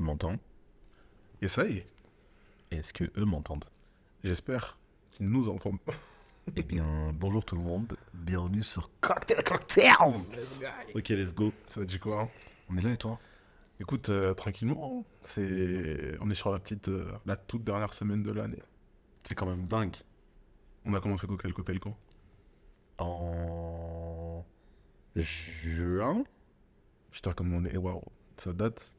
tu m'entends. Et ça y est, Et est-ce que eux m'entendent? J'espère qu'ils nous entendent. Eh bien, bonjour tout le monde. Bienvenue sur Cocktail Cocktails. Ok, let's go. Ça dit quoi hein? On est là et toi? Écoute, euh, tranquillement, c'est... on est sur la petite, euh, la toute dernière semaine de l'année. C'est quand même dingue. On a commencé Cocktail Cocktail quand? En juin? Putain, comme on est... Waouh, ça date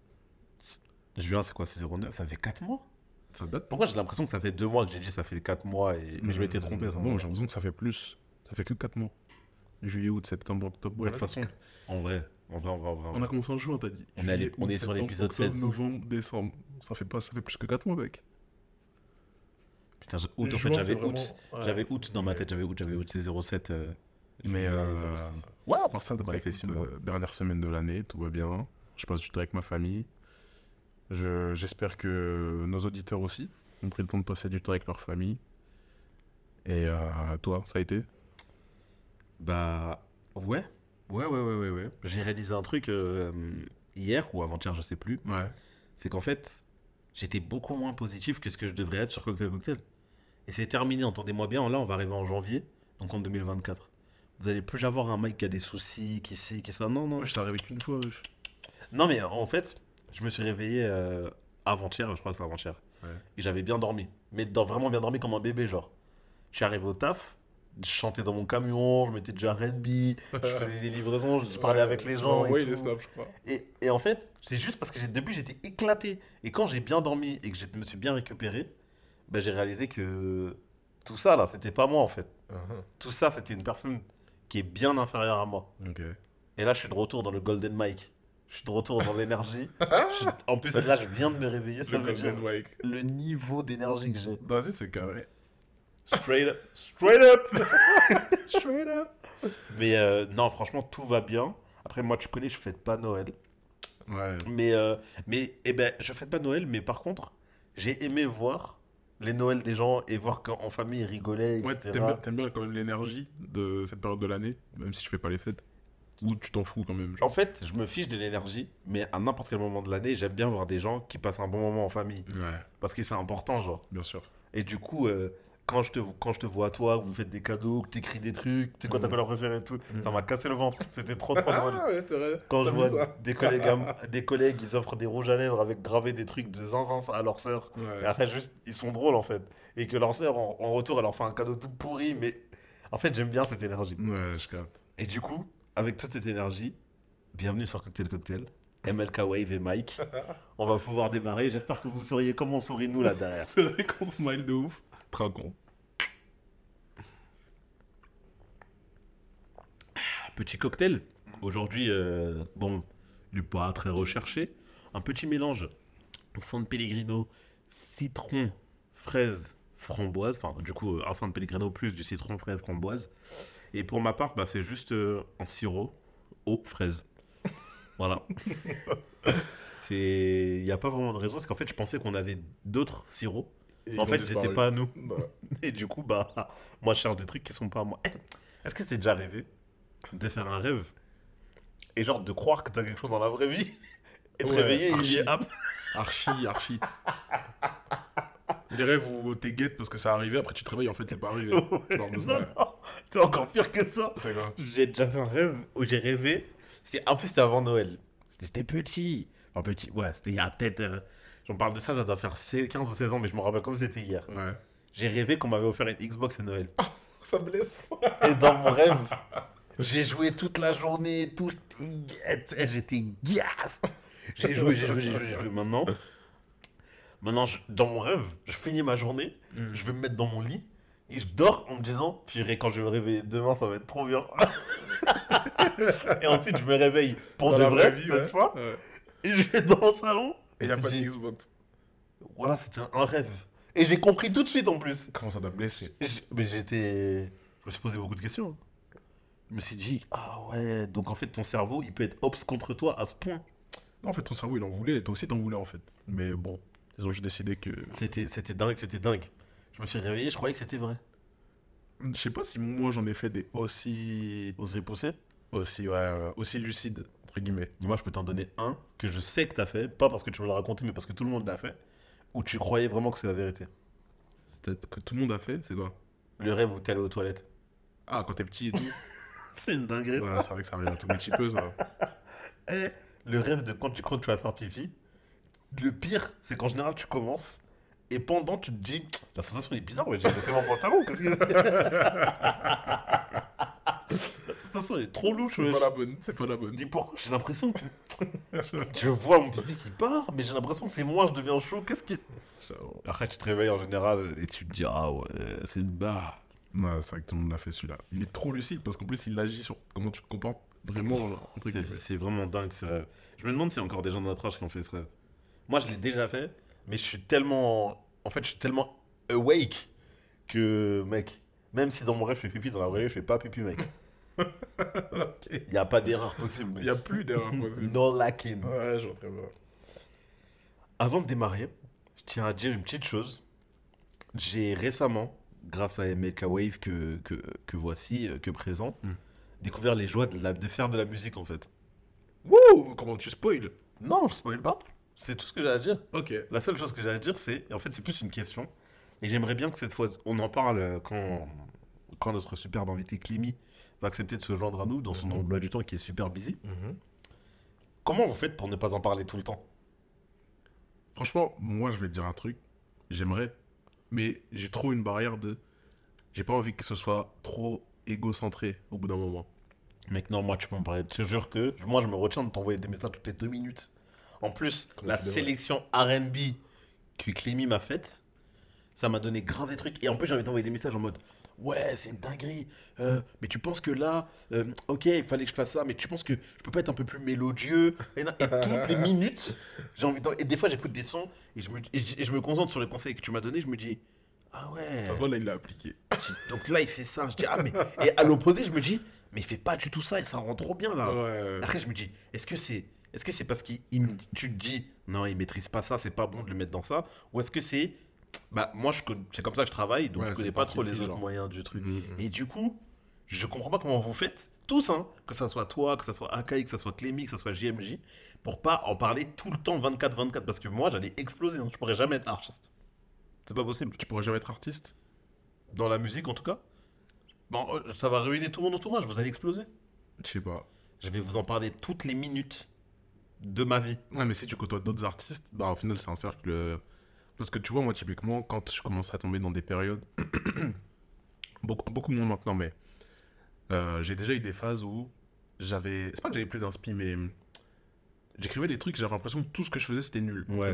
Juin, c'est quoi C'est 09 Ça fait 4 mois? Ça date Pourquoi j'ai l'impression que ça fait 2 mois que j'ai dit ça fait 4 mois et... Mais je m'étais trompé. Bon, j'ai l'impression que ça fait plus. Ça fait que 4 mois. Juillet, août, septembre, octobre. Ouais, de toute façon, en vrai, en vrai, en vrai, en vrai. On a commencé en juin, t'as dit. On est allé- Juillet, on août, est sur l'épisode octobre, 16. novembre, décembre. Ça fait, pas, ça fait plus que 4 mois, mec. Putain, août, en fait, j'avais août. ouais. J'avais août dans ma tête, j'avais août, j'avais août, c'est 07. euh, Mais euh, 06. ouais, à part ça, Ça fait écoute, euh, dernière semaine de l'année, tout va bien. Je passe du temps avec ma famille. Je- J'espère que nos auditeurs aussi ont pris le temps de passer du temps avec leur famille. Et euh, toi, ça a été? Bah ouais, ouais, ouais, ouais, ouais, ouais. J'ai réalisé un truc euh, hier ou avant-hier, je sais plus. Ouais. C'est qu'en fait, j'étais beaucoup moins positif que ce que je devrais être sur Cocktail Cocktail. Et c'est terminé, entendez-moi bien. Là, on va arriver en janvier, donc en 2024. Vous allez plus avoir un mec qui a des soucis, qui sait, qui ça. Non, non. je suis arrivé qu'une fois. wesh. Non, mais en fait, je me suis réveillé euh, avant-hier, je crois que c'est avant-hier. Ouais. Et j'avais bien dormi. Mais dans, vraiment bien dormi comme un bébé, genre. Je suis arrivé au taf, je chantais dans mon camion, je mettais déjà R&B, je faisais des livraisons, je parlais Ouais, avec les gens. et tout. snaps, je crois. Et, et en fait, c'est juste parce que depuis j'étais éclaté. Et quand j'ai bien dormi et que je me suis bien récupéré, ben, j'ai réalisé que tout ça là, c'était pas moi en fait. Tout ça, c'était une personne qui est bien inférieure à moi. Et là, je suis de retour dans le Golden Mike. Je suis de retour dans l'énergie. Je En plus, là, je viens de me réveiller. Ça Le veut dire le niveau d'énergie que j'ai. Vas-y, c'est carré. Straight up. Straight up. Straight up. Mais euh, non, franchement, tout va bien. Après, moi, tu connais, je fête pas Noël. Ouais. Mais, euh, mais eh ben, je fête pas Noël, mais par contre, j'ai aimé voir les Noëls des gens et voir qu'en famille ils rigolaient, Ouais, etc. t'aimes bien, t'aimes bien quand même l'énergie de cette période de l'année, même si tu fais pas les fêtes. Ou tu t'en fous quand même. genre. En fait, je me fiche de l'énergie, mais à n'importe quel moment de l'année, j'aime bien voir des gens qui passent un bon moment en famille. Ouais, Parce que c'est important, genre. bien sûr. Et du coup, euh, quand, je te, quand je te vois, toi, que vous faites des cadeaux, que t'écris des trucs, tu sais quoi ta couleur préférée et tout, ça Mhm. m'a cassé le ventre. C'était trop, trop drôle. Ah ouais, c'est vrai. Quand je vu vois ça des collègues, à m- des collègues, ils offrent des rouges à lèvres avec gravé des trucs de zinzin à leur sœur. Et Ouais. après, juste, ils sont drôles en fait. Et que leur sœur, en, en retour, elle leur fait un cadeau tout pourri. Mais en fait, j'aime bien cette énergie. Ouais, je capte. Et du coup, avec toute cette énergie, bienvenue sur Cocktail Cocktail. MLK Wave et Mike. On va pouvoir démarrer. J'espère que vous souriez comme on sourit nous là derrière. C'est vrai qu'on smile de ouf. Tragon. Petit cocktail. Aujourd'hui, euh, bon, il n'est pas très recherché. Un petit mélange San Pellegrino, citron, fraise, framboise. Enfin, du coup, euh, un San Pellegrino plus du citron, fraise, framboise. Et pour ma part, bah, c'est juste euh, un sirop, eau, fraise. Voilà. C'est... Il n'y a pas vraiment de raison, parce qu'en fait, je pensais qu'on avait d'autres sirops. Et En fait, c'était pas à nous. Bah, Et du coup, bah, moi, je cherche des trucs qui sont pas à moi. Est-ce que c'est déjà arrivé de faire un rêve et genre de croire que t'as quelque chose dans la vraie vie et te Ouais, réveiller et archi. est hop archi, archi. Les rêves où t'es guette parce que ça arrivait, après tu te réveilles, en fait, c'est pas arrivé. Non, non, c'est encore pire que ça. J'ai déjà fait un rêve où j'ai rêvé. C'est... En plus, c'était avant Noël. C'était petit. Enfin, petit, ouais, c'était il y a peut-être. euh, J'en parle de ça, ça doit faire 16 15 ou 16 ans, mais je me rappelle comme c'était hier. Ouais. J'ai rêvé qu'on m'avait offert une Xbox à Noël. Ça blesse. Et dans mon rêve, j'ai joué toute la journée, tout. J'étais gasse. J'ai joué, j'ai joué, j'ai joué, j'ai joué. Maintenant, maintenant je- dans mon rêve, je finis ma journée, Mm. je vais me mettre dans mon lit et je dors en me disant, purée, quand je vais me réveiller demain, ça va être trop bien. et ensuite, je me réveille pour Dans de vrai, vie, cette ouais. fois, Ouais. et je vais dans le salon. Et y a je pas de Xbox. Voilà, c'était un rêve. Et j'ai compris tout de suite en plus. Comment ça t'a blessé? Mais j'étais. Je me suis posé beaucoup de questions. hein. Je me suis dit, ah ouais, donc en fait ton cerveau il peut être ops contre toi à ce point. Non, en fait, ton cerveau, il en voulait. Toi aussi, t'en voulais, en fait. Mais bon, ils ont juste décidé que. C'était dingue, c'était dingue. Je me suis réveillé, je croyais que c'était vrai. Je sais pas si moi, j'en ai fait des aussi. Osez pousser Aussi, ouais, ouais, aussi lucides. entre guillemets. Moi, je peux t'en donner un que je sais que t'as fait, pas parce que tu me l'as raconté, mais parce que tout le monde l'a fait, où tu croyais vraiment que c'est la vérité. Peut-être que tout le monde a fait, c'est quoi? Le rêve où t'es allé aux toilettes. Ah, quand t'es petit et tout. C'est une dinguerie. ouais, c'est vrai que ça à tout petit peu, ça. Eh, le rêve de quand tu crois que tu vas faire pipi, le pire, c'est qu'en général, tu commences et pendant, tu te dis La sensation est bizarre, ouais, j'ai fait mon pantalon, qu'est-ce que. La sensation est trop louche, C'est ouais. pas la bonne, c'est pas la Je bonne. dis pourquoi J'ai l'impression que. je vois mon pipi qui part, mais j'ai l'impression que c'est moi, je deviens chaud, qu'est-ce qui. Après, tu te réveilles en général et tu te dis Ah ouais, c'est une barre. Ouais, c'est vrai que tout le monde l'a fait celui-là. Il est trop lucide parce qu'en plus il agit sur comment tu te comportes vraiment. c'est vraiment dingue ce rêve. Je me demande s'il y a encore des gens de notre âge qui ont fait ce rêve. Moi, je l'ai déjà fait, mais je suis tellement. En fait, je suis tellement awake que, mec, même si dans mon rêve je fais pipi, dans la vraie vie je fais pas pipi, mec. Il n'y a pas d'erreur possible, Il y a plus d'erreur possible. No lacking. Ouais, je vois très bien. Avant de démarrer, je tiens à dire une petite chose. J'ai récemment, grâce à MLK Wave que, que, que voici, euh, que présent, Hmm. découvert les joies de, la- de faire de la musique en fait. Wouh Comment tu spoil? Non, je spoil pas. C'est tout ce que j'ai à dire. Ok. La seule chose que j'ai à dire, c'est, en fait, c'est plus une question. Et j'aimerais bien que cette fois, on en parle euh, quand, quand notre superbe invité Clémy va accepter de se joindre à nous dans son Mhm. emploi du temps qui est super busy. Comment vous faites pour ne pas en parler tout le temps? Franchement, moi je vais te dire un truc. J'aimerais, mais j'ai trop une barrière de. J'ai pas envie que ce soit trop égocentré au bout d'un moment. Mec, non, moi, tu peux en parler. Je te jure que moi, je me retiens de t'envoyer des messages toutes les deux minutes. En plus, Comme la sélection RB que Clémy m'a faite, ça m'a donné grave des trucs. Et en plus, j'ai envie d'envoyer des messages en mode Ouais, c'est une dinguerie. euh, mais tu penses que là, euh, ok, il fallait que je fasse ça, mais tu penses que je peux pas être un peu plus mélodieux? Et, non, et toutes les minutes, j'ai envie d'en- Et des fois, j'écoute des sons et je, me, et je, et je me concentre sur les conseils que tu m'as donné. Je me dis Ah ouais. Ça se voit là, il l'a appliqué. Donc là, il fait ça. Je dis Ah, mais. Et à l'opposé, je me dis Mais il fait pas du tout ça et ça rend trop bien là. Ouais. Après, je me dis, est-ce que c'est est-ce que c'est parce que tu te dis, non, il maîtrise pas ça, c'est pas bon de le mettre dans ça Ou est-ce que c'est, bah, moi, je c'est comme ça que je travaille, donc Ouais, je connais pas trop les autres moyens du truc. Mhm. Et du coup, je comprends pas comment vous faites, tous, hein, que ça soit toi, que ça soit Akai, que ça soit Clémy, que ça soit JMJ, pour pas en parler tout le temps 24-24, parce que moi, j'allais exploser, hein. je pourrais jamais être artiste. C'est pas possible. Tu pourrais jamais être artiste? Dans la musique, en tout cas. Bon, euh, ça va ruiner tout mon entourage, vous allez exploser. Je sais pas. Je vais vous en parler toutes les minutes de ma vie. Ouais, mais si tu côtoies d'autres artistes, bah au final c'est un cercle. euh, Parce que tu vois, moi typiquement, quand je commence à tomber dans des périodes, beaucoup, beaucoup moins maintenant, mais euh, j'ai déjà eu des phases où j'avais. C'est pas que j'avais plus d'inspi, mais j'écrivais des trucs, j'avais l'impression que tout ce que je faisais c'était nul. entre Ouais.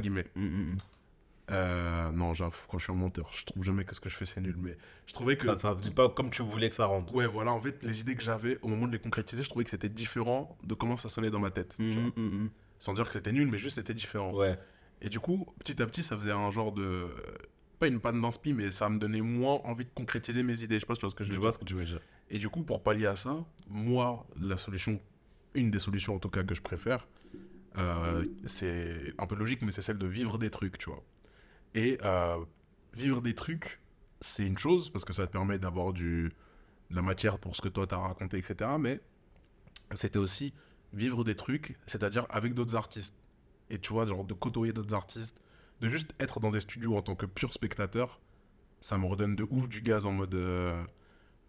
Euh, non, j'avoue, quand je suis un monteur, je trouve jamais que ce que je fais c'est nul, mais je trouvais que. Ça, ça venait pas comme tu voulais que ça rentre. Ouais, voilà, en fait, les idées que j'avais, au moment de les concrétiser, je trouvais que c'était différent de comment ça sonnait dans ma tête. tu vois. Sans dire que c'était nul, mais juste c'était différent. Ouais. Et du coup, petit à petit, ça faisait un genre de. Pas une panne d'inspi, mais ça me donnait moins envie de concrétiser mes idées. Je sais pas si tu vois ce que je Je veux vois dire. ce que tu veux dire. Et du coup, pour pallier à ça, moi, la solution, une des solutions en tout cas que je préfère, euh, c'est un peu logique, mais c'est celle de vivre des trucs, tu vois. Et euh, vivre des trucs, c'est une chose, parce que ça te permet d'avoir de la matière pour ce que toi t'as raconté, etc. Mais c'était aussi vivre des trucs, c'est-à-dire avec d'autres artistes. Et tu vois, genre de côtoyer d'autres artistes, de juste être dans des studios en tant que pur spectateur, ça me redonne de ouf du gaz en mode. euh,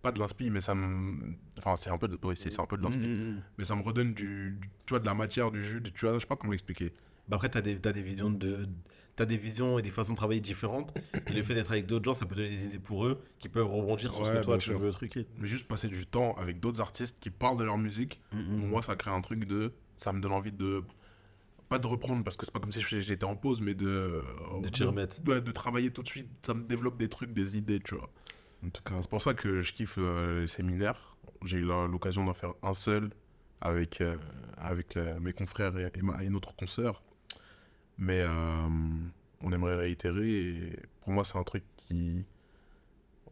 pas de l'inspi, mais ça me. Enfin, c'est un peu de. Oui, c'est un peu de l'inspi. Mais ça me redonne du, du- Tu vois, de la matière, du jus, du- tu vois, je sais pas comment l'expliquer. Bah après, t'as des, t'as des visions de. T'as des visions et des façons de travailler différentes. et le fait d'être avec d'autres gens, ça peut donner des idées pour eux qui peuvent rebondir sur ce que toi tu sûr. veux truquer. Mais juste passer du temps avec d'autres artistes qui parlent de leur musique, moi, ça crée un truc de. Ça me donne envie de. Pas de reprendre, parce que c'est pas comme si j'étais en pause, mais de. De t'y remettre. ouais, de travailler tout de suite. Ça me développe des trucs, des idées, tu vois. En tout cas, C'est pour ça que je kiffe euh, les séminaires. J'ai eu l'occasion d'en faire un seul avec, euh, avec mes confrères et, et, ma- et notre consoeur. Mais euh, on aimerait réitérer. Et pour moi, c'est un truc qui.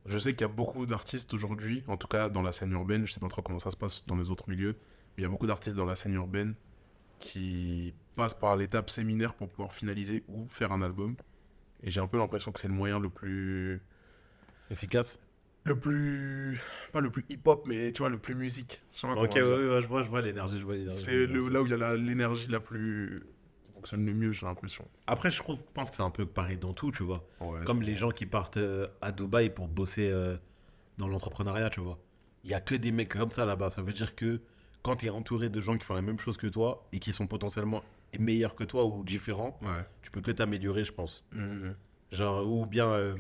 Je sais qu'il y a beaucoup d'artistes aujourd'hui, en tout cas dans la scène urbaine. Je sais pas trop comment ça se passe dans les autres milieux. Mais il y a beaucoup d'artistes dans la scène urbaine qui passent par l'étape séminaire pour pouvoir finaliser ou faire un album. Et j'ai un peu l'impression que c'est le moyen le plus efficace. le plus. Pas le plus hip-hop, mais tu vois, le plus musique. Je Ok, ouais, ouais, je vois, je vois l'énergie, je vois l'énergie. C'est là où il y a la- l'énergie la plus. Fonctionne le mieux, j'ai l'impression. Après, je trouve, pense que c'est un peu pareil dans tout, tu vois. Ouais. Comme les gens qui partent euh, à Dubaï pour bosser euh, dans l'entrepreneuriat, tu vois. Il y a que des mecs comme ça là-bas. Ça veut dire que quand tu es entouré de gens qui font la même chose que toi et qui sont potentiellement meilleurs que toi ou différents, Ouais. tu peux que t'améliorer, je pense. Mhm. Genre, ou bien, euh,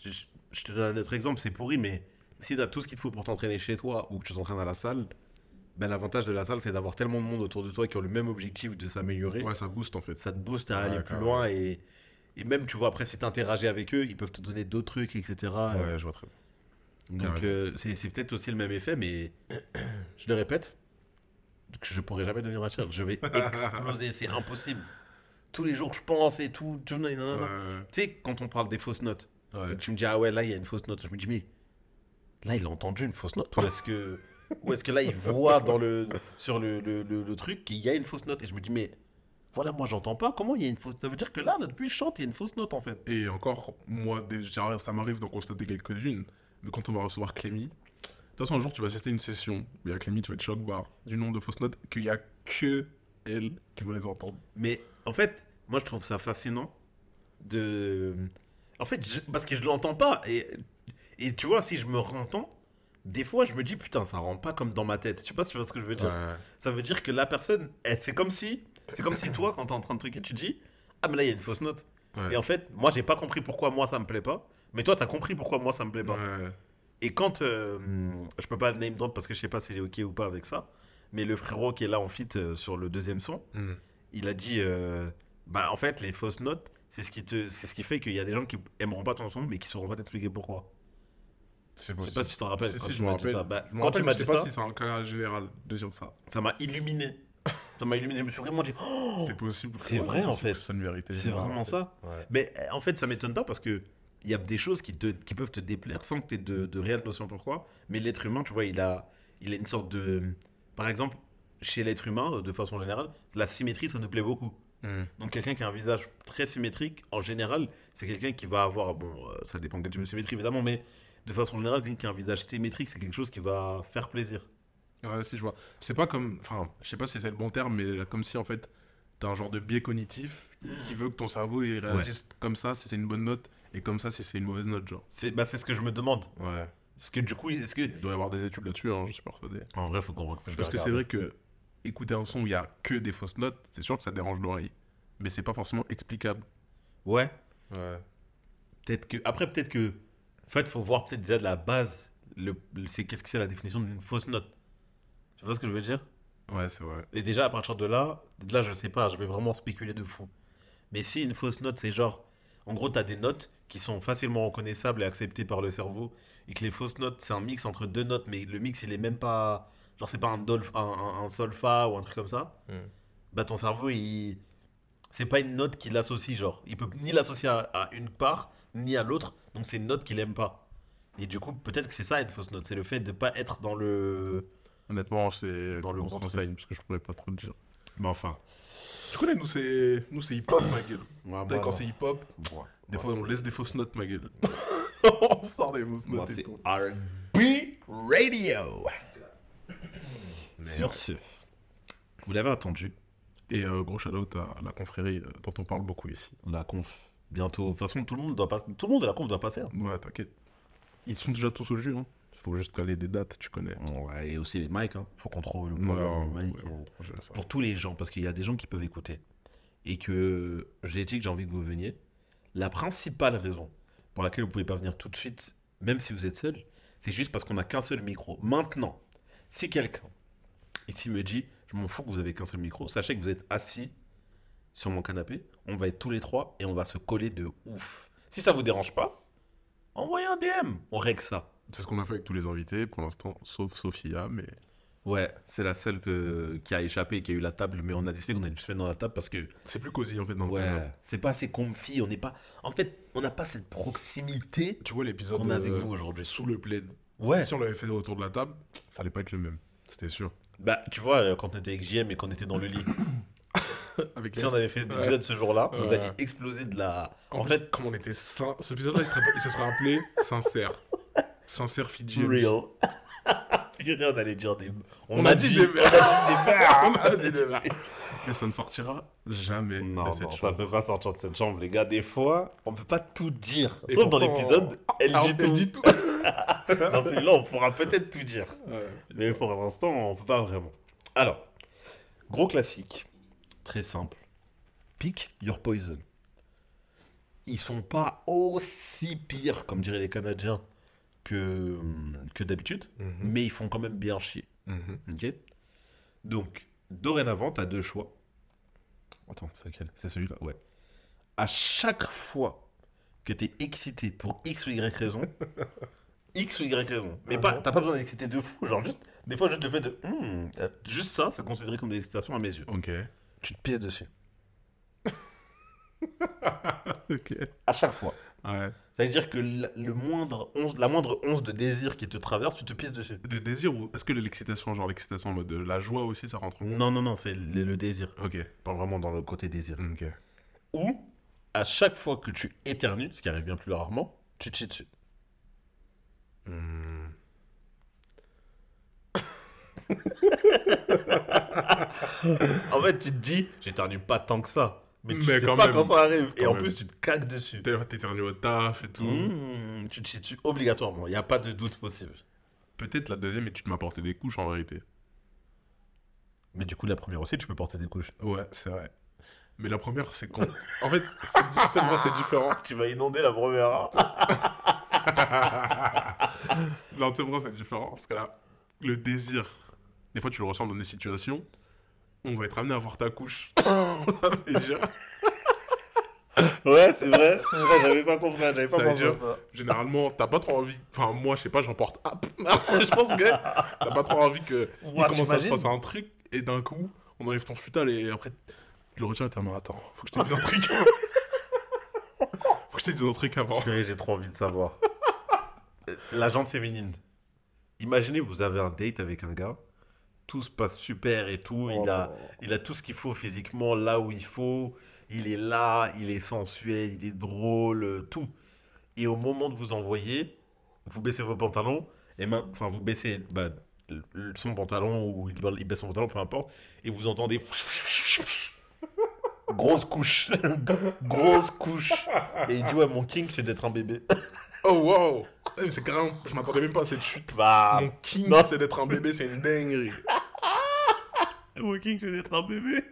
je, je te donne un autre exemple, c'est pourri, mais si tu as tout ce qu'il te faut pour t'entraîner chez toi ou que tu t'entraînes à la salle, ben, l'avantage de la salle, c'est d'avoir tellement de monde autour de toi qui ont le même objectif de s'améliorer. Ouais, ça booste en fait. Ça te booste à Ouais, aller plus loin et, et même, tu vois, après, si tu interagis avec eux, ils peuvent te donner d'autres trucs, etc. Ouais, je vois très bien. Donc, euh, c'est peut-être aussi le même effet, mais je le répète, je pourrai jamais devenir un. Je vais exploser, c'est impossible. Tous les jours, je pense et tout. Tu sais, quand on parle des fausses notes, tu me dis, ah ouais, là, il y a une fausse note. Je me dis, mais là, il a entendu une fausse note. Est-ce que, ou est-ce que là, il voit dans le, sur le, le, le- le truc qu'il y a une fausse note Et je me dis, mais voilà, moi, j'entends pas. Comment il y a une fausse Ça veut dire que là, depuis, je chante, il y a une fausse note, en fait. Et encore, moi, déjà, ça m'arrive d'en constater quelques-unes. Mais quand on va recevoir Clémy, de toute façon, un jour, tu vas assister à une session il y a Clémy, tu vas être choc bar du nombre de fausses notes qu'il y a que elle qui va les entendre. Mais en fait, moi, je trouve ça fascinant de. En fait, je- parce que je l'entends pas. Et, et tu vois, si je me rentends, des fois, je me dis, putain, ça rentre pas comme dans ma tête. Tu sais pas si tu vois ce que je veux dire Ça veut dire que la personne, c'est comme si, c'est comme si toi, quand t'es en train de truquer, tu te dis, ah mais là il y a une fausse note. Ouais. Et en fait, moi j'ai pas compris pourquoi moi ça me plaît pas, mais toi t'as compris pourquoi moi ça me plaît pas. Ouais. Et quand, euh, je peux pas le name drop parce que je sais pas s'il est ok ou pas avec ça, mais le frérot qui est là en fit euh, sur le deuxième son, Mm. il a dit, euh, bah en fait les fausses notes, c'est ce qui te, c'est ce qui fait qu'il y a des gens qui aimeront pas ton son, mais qui sauront pas t'expliquer pourquoi. Je sais pas si tu t'en rappelles. Si, quand si, tu je me m'as dit rappelle. ça. Bah, Je quand tu m'as dit sais pas ça, si c'est un cas général de dire ça. ça m'a illuminé. ça m'a illuminé. Je me suis vraiment dit, oh, C'est possible. c'est vrai, en fait. C'est une vérité. C'est vraiment ça. Ouais. Mais euh, en fait, ça m'étonne pas parce que il y a des choses qui, te, qui peuvent te déplaire sans que tu aies de, de réelle notion pourquoi. Mais l'être humain, tu vois, il a, il a une sorte de. Par exemple, chez l'être humain, de façon générale, la symétrie, ça nous plaît beaucoup. Mm. Donc, quelqu'un qui a un visage très symétrique, en général, c'est quelqu'un qui va avoir. Bon, euh, ça dépend de quel type de symétrie, évidemment, mais de façon générale, quelqu'un qui a un visage symétrique, c'est quelque chose qui va faire plaisir. Ouais, si je vois. C'est pas comme. Enfin, je sais pas si c'est le bon terme, mais comme si en fait, t'as un genre de biais cognitif qui veut que ton cerveau il réagisse comme ça si c'est une bonne note et comme ça si c'est une mauvaise note, genre. C'est bah, ce que je me demande. Ouais. Parce que du coup, est-ce que. Il doit y avoir des études là-dessus, hein, je suis persuadé. En vrai, faut qu'on. Parce que c'est vrai que écouter un son où il y a que des fausses notes, c'est sûr que ça dérange l'oreille. Mais c'est pas forcément explicable. Ouais. Ouais. Peut-être que. Après, peut-être que. En fait, faut voir peut-être déjà de la base. Le, le- c'est qu'est-ce que c'est la définition d'une fausse note. Tu vois ce que je veux dire? Ouais, c'est vrai. Et déjà, à partir de là, de là, je sais pas, je vais vraiment spéculer de fou. Mais si une fausse note, c'est genre. En gros, tu as des notes qui sont facilement reconnaissables et acceptées par le cerveau. Et que les fausses notes, c'est un mix entre deux notes, mais le mix, il est même pas. Genre, c'est pas un, dolf, un, un, un sol fa ou un truc comme ça. Mm. Bah, ton cerveau, il. C'est pas une note qui l'associe, genre. Il peut ni l'associer à, à une part, ni à l'autre. Donc, c'est une note qu'il aime pas. Et du coup, peut-être que c'est ça une fausse note. C'est le fait de pas être dans le. Honnêtement, c'est. Dans le on bon se renseigne, parce que je pourrais pas trop le dire. Mais enfin. Tu connais, nous, c'est. Nous, c'est hip-hop, ma gueule. Ouais, vu, Quand c'est hip-hop, Ouais. des fois, on laisse des fausses notes, ma gueule. on sort des fausses notes et c'est tout. R&B Radio. Sur ce, vous l'avez entendu, Et euh, gros shout-out à la confrérie euh, dont on parle beaucoup ici. la conf, bientôt. De toute façon, tout le monde doit passer. Tout le monde de la conf doit passer. hein. Ouais, t'inquiète. Ils sont déjà tous au jus, hein. Faut juste caler des dates, tu connais. Ouais, et aussi les mics. Hein. Faut qu'on trouve le Ouais, bon ouais, mic, ouais, euh, ça. pour tous les gens, parce qu'il y a des gens qui peuvent écouter. Et que j'ai dit que j'ai envie que vous veniez. La principale raison pour laquelle vous pouvez pas venir tout de suite, même si vous êtes seul, c'est juste parce qu'on n'a qu'un seul micro. Maintenant, si quelqu'un ici me dit, je m'en fous que vous avez qu'un seul micro, sachez que vous êtes assis sur mon canapé, on va être tous les trois et on va se coller de ouf. Si ça vous dérange pas, envoyez un DM, on règle ça. C'est ce qu'on a fait avec tous les invités, pour l'instant, sauf Sophia, mais Ouais, c'est la seule que- qui a échappé et qui a eu la table, mais on a décidé qu'on allait se mettre dans la table parce que c'est plus cosy en fait dans le Ouais, c'est pas assez comfy, on n'est pas... En fait, on n'a pas cette proximité Tu vois l'épisode qu'on a avec euh, vous aujourd'hui. sous le plaid. Ouais. Si on l'avait fait autour de la table, ça allait pas être le même. C'était sûr. Bah, tu vois, euh, quand on était avec JM et qu'on était dans le lit, Avec si on avait fait cet épisode ce jour-là, vous Ouais. alliez exploser de la... En, En fait, fait, comme on était sin... cet épisode-là, il, se serait appelé sincère. Sincère Fidji. Real. Je on allait dire des. On a dit des on a dit des. On a dit des mères. Mais ça ne sortira jamais Non, de non, cette on chambre. ne peut pas sortir de cette chambre, les gars. Des fois, on peut pas tout dire. Et Sauf dans l'épisode, elle Ah, dit elle tout. dit tout. Dans celui-là, on pourra peut-être tout dire. Ouais. Mais pour l'instant, on peut pas vraiment. Alors, gros classique, très simple. Pick your poison. Ils sont pas aussi pires, comme diraient les Canadiens, que, que d'habitude, Mhm. mais ils font quand même bien chier. Ok Donc, dorénavant, tu as deux choix. Attends, c'est lequel? C'est celui-là, ouais. À chaque fois que tu es excité pour X ou Y raison, X ou Y raison, mais pas, Mhm. t'as pas besoin d'exciter de fou, genre juste, des fois juste le fait de, Hmm, euh, juste ça, c'est considéré comme de l'excitation à mes yeux. Ok. Tu te pisses dessus. Ok. À chaque fois. Ouais. Ça veut dire que la, le moindre once, la moindre once de désir qui te traverse, tu te pisses dessus. De désir ou est-ce que l'excitation, genre l'excitation en mode de la joie aussi, ça rentre en compte? Non, non, non, c'est le, le désir. Ok. Pas vraiment dans le côté désir. Ok. Ou, à chaque fois que tu éternues, ce qui arrive bien plus rarement, tu te chies dessus. Hmm. En fait, tu te dis, j'éternue pas tant que ça. Mais tu Mais sais quand pas même. quand ça arrive. Et en même. plus, tu te caques dessus. T'éternues au taf et tout. Mmh, tu te dessus obligatoirement. Il n'y a pas de doute possible. Peut-être la deuxième, mais tu m'as porté des couches en vérité. Mais du coup, la première aussi, tu peux porter des couches. Ouais, c'est vrai. Mais la première, c'est con. en fait, c'est différent. Tu vas inonder la première. moi, c'est différent. Parce que là, le désir, des fois, tu le ressens dans des situations. On va être amené à voir ta couche. Ouais, c'est vrai, c'est vrai, j'avais pas compris, j'avais pas Ça veut pensé dire- à ça. Généralement, t'as pas trop envie. Enfin, moi, je sais pas, j'en porte. Ah, je pense que t'as pas trop envie que. il Ouah, commence à se passer un truc et d'un coup, on enlève ton futal et après, tu le retiens et t'es attends, faut que je te dise un truc. faut que je te dise un truc avant. J'ai trop envie de savoir. La jante féminine. Imaginez, vous avez un date avec un gars, tout se passe super et tout, il, a, il a tout ce qu'il faut physiquement là où il faut, il est là, il est sensuel, il est drôle, euh, tout. Et au moment de vous envoyer, vous baissez vos pantalons, et main, enfin vous baissez bah, son pantalon ou il, baisse son pantalon, peu importe, et vous entendez grosse couche, grosse couche. Et il dit ouais mon king c'est d'être un bébé. Oh wow! Eh, C'est carrément. Je m'attendais même pas à cette chute. Bah Mon king, non. c'est d'être un bébé, c'est une dinguerie. Mon king c'est d'être un bébé.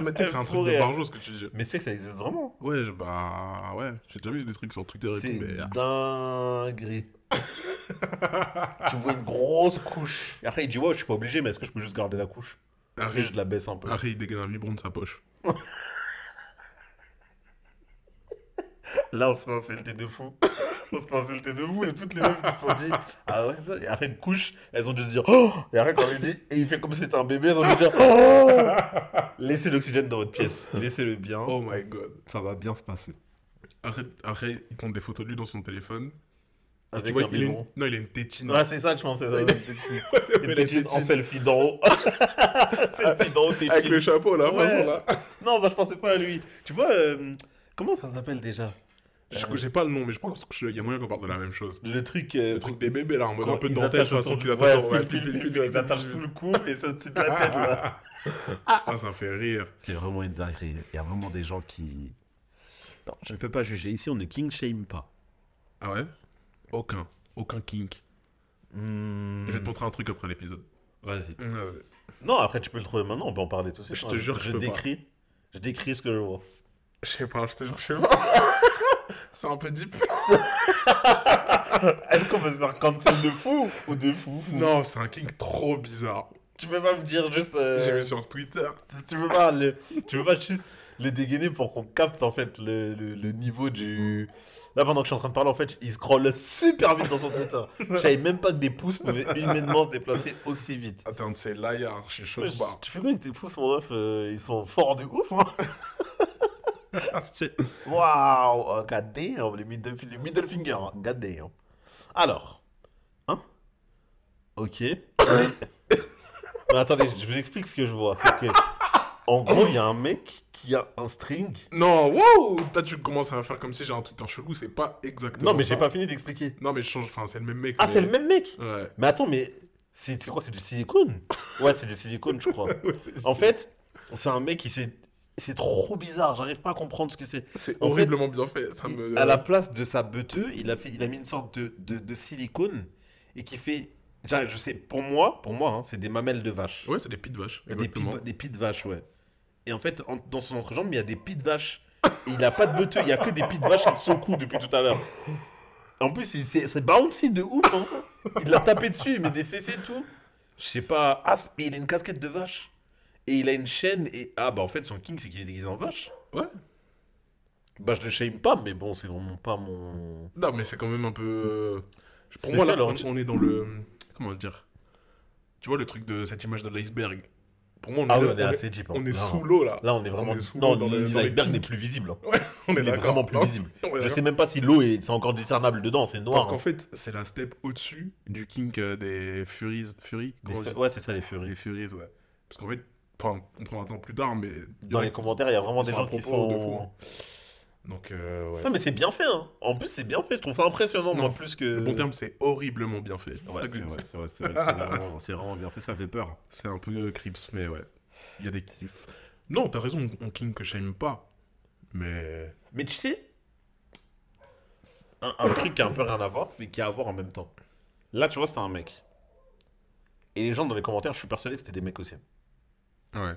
Mais tu sais que c'est un truc de barjo ce que tu dis. Mais c'est que ça existe vraiment. Ouais, je- bah ouais, j'ai déjà vu des trucs sur Twitter et C'est tout, mais. ah, dinguerie. tu vois une grosse couche. Et après il dit ouais je suis pas obligé mais est-ce que je peux juste garder la couche? Après je la baisse un peu. Harry, il dégaine un vibron de sa poche. Là on se fait insulter de fou. On se fait insulter de fou et toutes les meufs qui se sont dit ah ouais et après une couche elles ont dû se dire oh et après quand il dit et il fait comme si c'était un bébé elles ont dû dire oh laissez l'oxygène dans votre pièce laissez-le bien Oh my god. ça va bien se passer. Après, après, il compte des photos de lui dans son téléphone. Et Avec tu vois, un il a une... biberon. Non, il a une tétine. Ouais, c'est ça que je pensais. ça, Une tétine, une tétine en selfie d'en haut. selfie d'en haut, tétine. Avec le chapeau, là, Ouais. façon, là. Non, bah, je pensais pas à lui. Tu vois, euh, comment ça s'appelle déjà? Je j'ai pas le nom, mais je pense qu'il y a moyen qu'on parle de la même chose. Le truc. euh, Le truc des bébés, là, en mode un peu de dentelle, de toute façon, qu'ils attachent. Ouais, Ils attachent sous le cou et ça au-dessus de la tête, là. Ah, ça fait rire. C'est vraiment une dinguerie. Il y a vraiment des gens qui. Non, je ne peux pas juger. Ici, on ne king shame pas. Ah ouais? Aucun. Aucun kink. Hmm, Je vais te montrer un truc après l'épisode. Vas-y. Non, après, tu peux le trouver maintenant. On peut en parler tout de suite. Je te jure que je peux pas. décris. Je décris ce que je vois. Je sais pas, je te jure, je sais pas. C'est un peu deep. Est-ce qu'on peut se faire cancel de fou ou de fou? Non, c'est un kink trop bizarre. Tu peux pas me dire juste. euh, J'ai vu sur Twitter. Tu peux pas le, tu peux pas juste le dégainer pour qu'on capte en fait le, le, le niveau du. Là pendant que je suis en train de parler en fait, il scrolle super vite dans son Twitter. Je savais même pas que des pouces pouvaient humainement se déplacer aussi vite. Attends, c'est Layard, je suis chaud. Tu fais quoi avec tes pouces mon ref euh, Ils sont forts de ouf. Hein Waouh, oh, god damn, les middle, middle finger, hein, god damn. Alors, hein? Ok. Mais attendez, je vous explique ce que je vois. C'est que En gros, il y a un mec qui a un string. Non, wow Toi, tu commences à faire comme si j'ai un Twitter chelou, c'est pas exactement Non, mais j'ai ça. pas fini d'expliquer. Non, mais je change, enfin, c'est le même mec. Ah, mais- c'est le même mec? Ouais. Mais attends, mais c'est c'est quoi C'est du silicone? Ouais, c'est du silicone, je crois. Ouais, c'est- En fait, c'est un mec qui s'est. C'est trop bizarre, j'arrive pas à comprendre ce que c'est. c'est fait, horriblement bien fait. Ça me... À la place de sa beuteux, il a, fait, il a mis une sorte de, de, de silicone et qui fait. Je sais, pour moi, pour moi, hein, c'est des mamelles de vache. Ouais, c'est des pieds de vache. Des Exactement. de- des pieds de vache, ouais. Et en fait, en- dans son entrejambe, il y a des pieds de vache. Et il a pas de beuteux, il y a que des pieds de vache avec son cou depuis tout à l'heure. En plus, c'est bouncy de ouf. Hein. Il l'a tapé dessus, il met des fessées et tout. Je sais pas. Ah, mais il a une casquette de vache. Et il a une chaîne. Et ah, bah en fait, son king, c'est qu'il est déguisé en vache. Ouais. Bah, je le shame pas, mais bon, c'est vraiment pas mon. Non, mais c'est quand même un peu. euh, Pour moi, là, alors, on, on est dans le. Comment dire Tu vois le truc de cette image de l'iceberg Pour moi, on est, Ah oui, là- on est assez deep. hein. on est sous l'eau, là. Là, on est vraiment. On est sous non, l'iceberg n'est plus visible. hein. Ouais, on est Il est vraiment plus Non, visible. est Je sais même pas si l'eau est, c'est encore discernable dedans, c'est noir. Parce qu'en hein. fait, c'est la step au-dessus du kink euh, des Furies. Fury Des Comment on fu- dit? Ouais, c'est ça, les furies. Les Furies, ouais. Parce qu'en fait, enfin, on prendra un temps plus tard, mais. Dans les commentaires, il y a vraiment des sont gens qui propos de fou, sont. hein. Donc, euh, ouais. Non, mais c'est bien fait, hein. En plus, c'est bien fait. Je trouve ça impressionnant, Non, moi, plus que. Le bon terme, c'est horriblement bien fait. C'est Ouais, c'est vrai, c'est vrai, c'est vrai, c'est vraiment, vraiment bien fait, ça fait peur. C'est un peu euh, Crips, mais ouais. Il y a des kiffs. Non, t'as raison, on king que j'aime pas. Mais. Mais tu sais, un, un truc qui a un peu rien à voir, mais qui a à voir en même temps. Là, tu vois, c'était un mec. Et les gens dans les commentaires, je suis persuadé que c'était des mecs aussi. Ouais.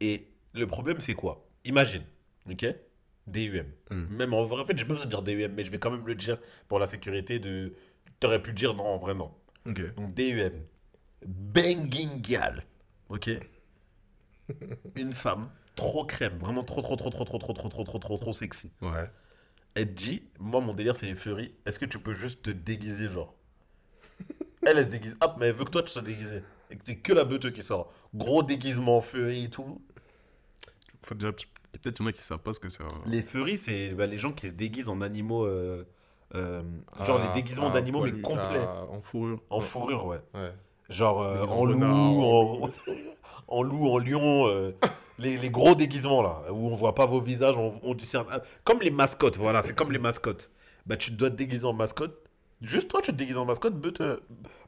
Et le problème, c'est quoi Imagine, ok DUM. Mm. Même en vrai, en fait, j'ai pas besoin de dire DUM, mais je vais quand même le dire pour la sécurité de. T'aurais pu dire non, en vrai, non. Ok. Donc DUM. Banging gal. Ok Une femme, trop crème, vraiment trop, trop, trop, trop, trop, trop, trop, trop, trop, trop, trop sexy. Ouais. Elle dit, moi, mon délire, c'est les furies. Est-ce que tu peux juste te déguiser, genre Elle, elle se déguise. Hop, mais elle veut que toi, tu sois déguisé. Et que t'es que la beute qui sort. Gros déguisement, furie et tout. Faut déjà. Peut-être qu'il y en a qui savent pas ce que c'est. un- Les furies, c'est bah, les gens qui se déguisent en animaux. euh, euh, genre Ah, les déguisements ah, d'animaux, mais poilu, complets. ah, en fourrure. En Ouais. fourrure, ouais. Ouais. Genre euh, en en loup, renard, en... en loup, en lion. euh, les, les gros déguisements, là, où on voit pas vos visages, on, on discerne. ah, Comme les mascottes, voilà, c'est comme les mascottes. Bah, tu dois te déguiser en mascotte. Juste toi, tu te déguises en mascotte, beute,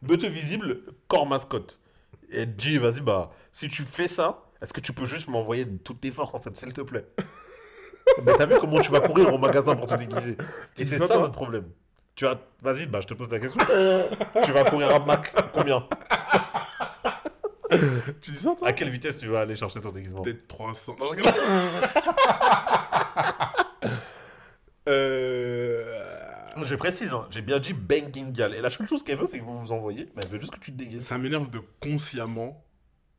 beute visible, corps mascotte. Et elle dit, vas-y, bah, si tu fais ça, est-ce que tu peux juste m'envoyer toutes tes forces, en fait, s'il te plaît? Mais t'as vu comment tu vas courir au magasin pour te déguiser? Et c'est ça, notre problème. Tu vas, vas-y, bah, je te pose la question. tu vas courir à Mac, combien? Tu dis ça, toi? À quelle vitesse tu vas aller chercher ton déguisement? Peut-être 300. Non, je rigole. euh... Je précise, hein, j'ai bien dit banging gal. Et la seule chose qu'elle veut, c'est que vous vous envoyez, mais elle veut juste que tu te déguises. Ça m'énerve de consciemment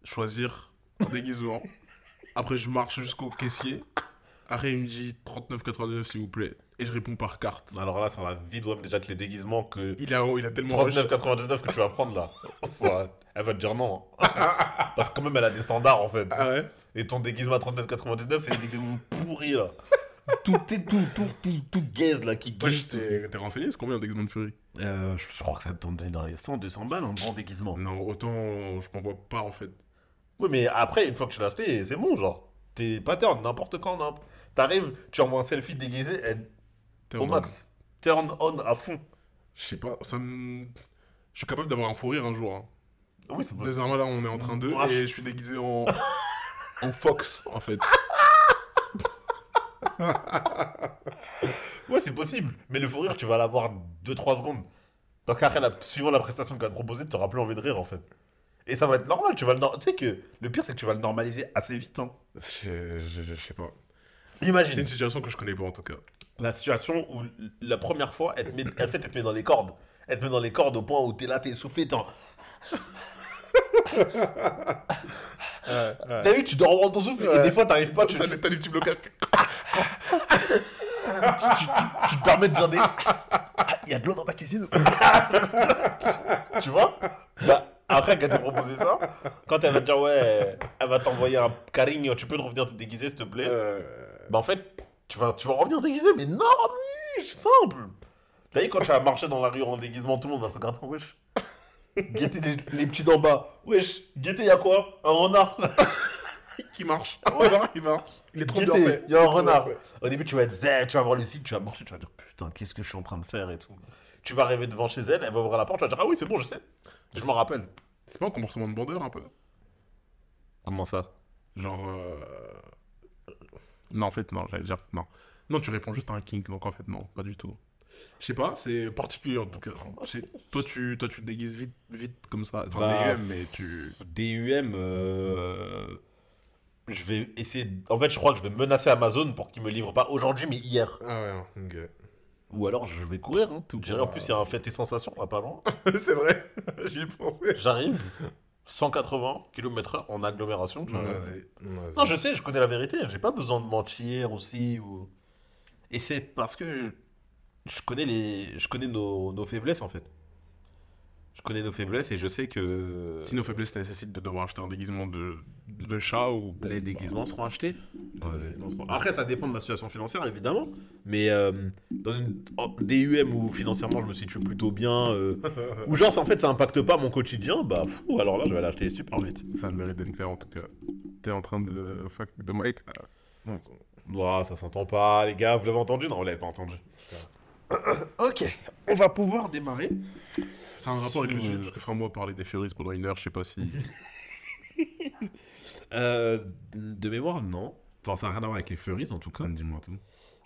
choisir un déguisement. Après, je marche jusqu'au caissier. Après, il me dit 39,99 s'il vous plaît. Et je réponds par carte. Alors là, ça va vite ouais, déjà que les déguisements que Il a, il a tellement rush. 39,99 que tu vas prendre là, ouais, elle va te dire non. hein. Parce que quand même, elle a des standards en fait. Ah ouais? Et ton déguisement à 39,99, c'est des déguisements pourris là. Tout est tout, tout, tout, tout gaze là qui glisse. t'es renseigné C'est combien déguisement de Fury? Euh, je crois que ça tourne dans les 100, 200 balles un grand déguisement. Non, autant je m'en vois pas en fait. Oui, mais après, une fois que tu l'as acheté, c'est bon, genre. T'es pas turn, n'importe quand, n'importe. T'arrives, tu envoies un selfie déguisé, elle- au en max. Turn on à fond. Je sais pas, ça me. Je suis capable d'avoir un fou rire un jour. Hein. Oui, c'est Désormais, là, on est en train de. Et je suis déguisé en. en Fox, en fait. Ouais, c'est possible. Mais le fou rire, tu vas l'avoir 2-3 secondes. Donc après, la... suivant la prestation qu'elle va te proposer, tu n'auras plus envie de rire en fait. Et ça va être normal. Tu vas le. Tu sais que le pire, c'est que tu vas le normaliser assez vite. Hein. Je, je- je sais pas. C'est Imagine une situation que je connais pas en tout cas. la situation où la première fois, elle te met, en fait, elle te met dans les cordes. Elle te met dans les cordes au point où t'es là, t'es essoufflé, t'es en- T'as vu, tu dois reprendre ton souffle et des fois t'arrives pas, tu, T'as tu, des t'as des petits blocages. tu- tu te permets de dire des. Ah, il y a de l'eau dans ta cuisine. tu vois? Bah, Après qu'elle t'ait proposé ça, quand elle va te dire ouais, elle va t'envoyer un carigno, tu peux te revenir te déguiser s'il te plaît? Euh, Bah en fait, tu vas, tu vas revenir déguisé, mais non, mais c'est simple. T'as vu quand tu vas marcher dans la rue en déguisement, tout le monde va te regarder, wesh. Guetter les, les petits d'en bas. Wesh, guetter, y'a quoi? Un renard qui marche. Un renard qui marche. Il est trop bien fait. Il y a un renard. Au début, tu vas être zen, tu vas voir le site, tu vas marcher, tu vas dire putain, qu'est-ce que je suis en train de faire et tout. Tu vas arriver devant chez elle, elle va ouvrir la porte, tu vas dire ah oui, c'est bon, je sais. Je m'en rappelle. C'est pas un comportement de bandeur un peu? Comment ça? Genre. euh, Non, en fait, non, j'allais dire. Non. Non, tu réponds juste à un kink, donc en fait, non, pas du tout. Je sais pas, c'est particulier en tout cas. C'est- Toi, tu, toi, tu te déguises vite, vite comme ça. Enfin, Bah, DUM, mais tu. DUM, euh, je vais essayer. En fait, je crois que je vais menacer Amazon pour qu'ils me livrent pas aujourd'hui, mais hier. Ah ouais, ok. Ou alors je vais courir. Hein. Tout J'irai, pour- en plus, il y a un fête et sensation, là, pas loin. c'est vrai, j'y ai pensé. J'arrive, 180 km/h en agglomération. Non, je sais, je connais la vérité. J'ai pas besoin de mentir aussi. Ou... Et c'est parce que je connais, les... je connais nos... nos faiblesses, en fait. Je connais nos faiblesses et je sais que Si nos faiblesses nécessitent de devoir acheter un déguisement de, de chat ou. les déguisements seront achetés. Après, ça dépend de ma situation financière, évidemment. Mais euh, dans une DUM où financièrement je me situe plutôt bien, euh, ou genre, ça, en fait, ça impacte pas mon quotidien, bah, fou, alors là, je vais l'acheter super vite. Ça mérite d'être clair en tout cas. T'es en train de fuck de Mike Ouah, ça s'entend pas, les gars, vous l'avez entendu? Non, vous l'avez pas entendu. ok, on va pouvoir démarrer. C'est un rapport avec le Euh, sujet, parce que enfin, moi, parler des Furies pendant une heure, je sais pas si. Euh, de mémoire, non. Enfin, ça n'a rien à voir avec les Furries, en tout cas. Dis-moi tout.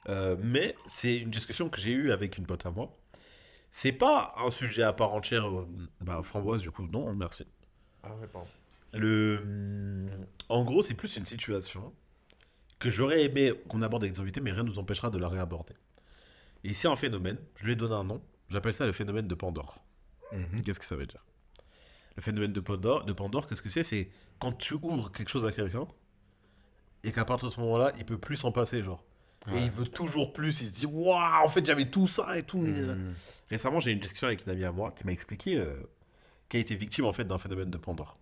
Euh, mais c'est une discussion que j'ai eue avec une pote à moi. C'est pas un sujet à part entière. euh, Bah, framboise, du coup, non, merci. Ah ouais, pardon. Le... En gros, c'est plus une situation que j'aurais aimé qu'on aborde avec des invités, mais rien ne nous empêchera de la réaborder. Et c'est un phénomène, je lui ai donné un nom, j'appelle ça le phénomène de Pandore. Qu'est-ce que ça veut dire? Le phénomène de Pandore, de Pandore qu'est-ce que c'est? C'est quand tu ouvres quelque chose à quelqu'un, et qu'à partir de ce moment-là, il peut plus s'en passer, genre. Et il veut toujours plus, il se dit, waouh, en fait, j'avais tout ça et tout. Mhm. Récemment, j'ai eu une discussion avec une amie à moi qui m'a expliqué euh, qu'elle a été victime en fait d'un phénomène de Pandore.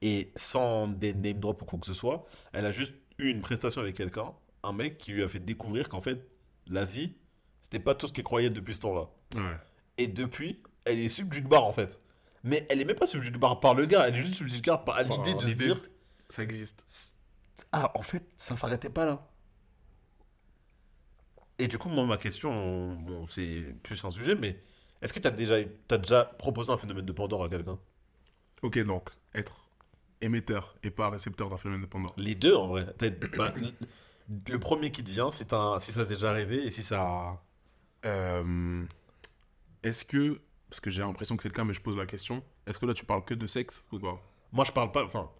Et sans des name drop ou quoi que ce soit, elle a juste eu une prestation avec quelqu'un, un mec qui lui a fait découvrir qu'en fait, la vie, c'était pas tout ce qu'elle croyait depuis ce temps-là. Ouais. Et depuis, elle est subjuguée bar en fait. Mais elle est même pas subjuguée bar par le gars, elle est juste subjuguée par à Par l'idée de se dire Ça existe. Ah, en fait, ça s'arrêtait pas là. Et du coup, moi, ma question, bon, c'est plus un sujet, mais est-ce que tu as déjà, déjà proposé un phénomène de Pandore à quelqu'un? Ok, donc, être émetteur et pas récepteur d'un phénomène de Pandore. Les deux, en vrai. Bah, le- premier qui te vient, si, si ça t'est déjà arrivé et si ça. Euh, est-ce que, parce que j'ai l'impression que c'est le cas, mais je pose la question, est-ce que là tu parles que de sexe ou quoi Moi, je parle pas. Enfin,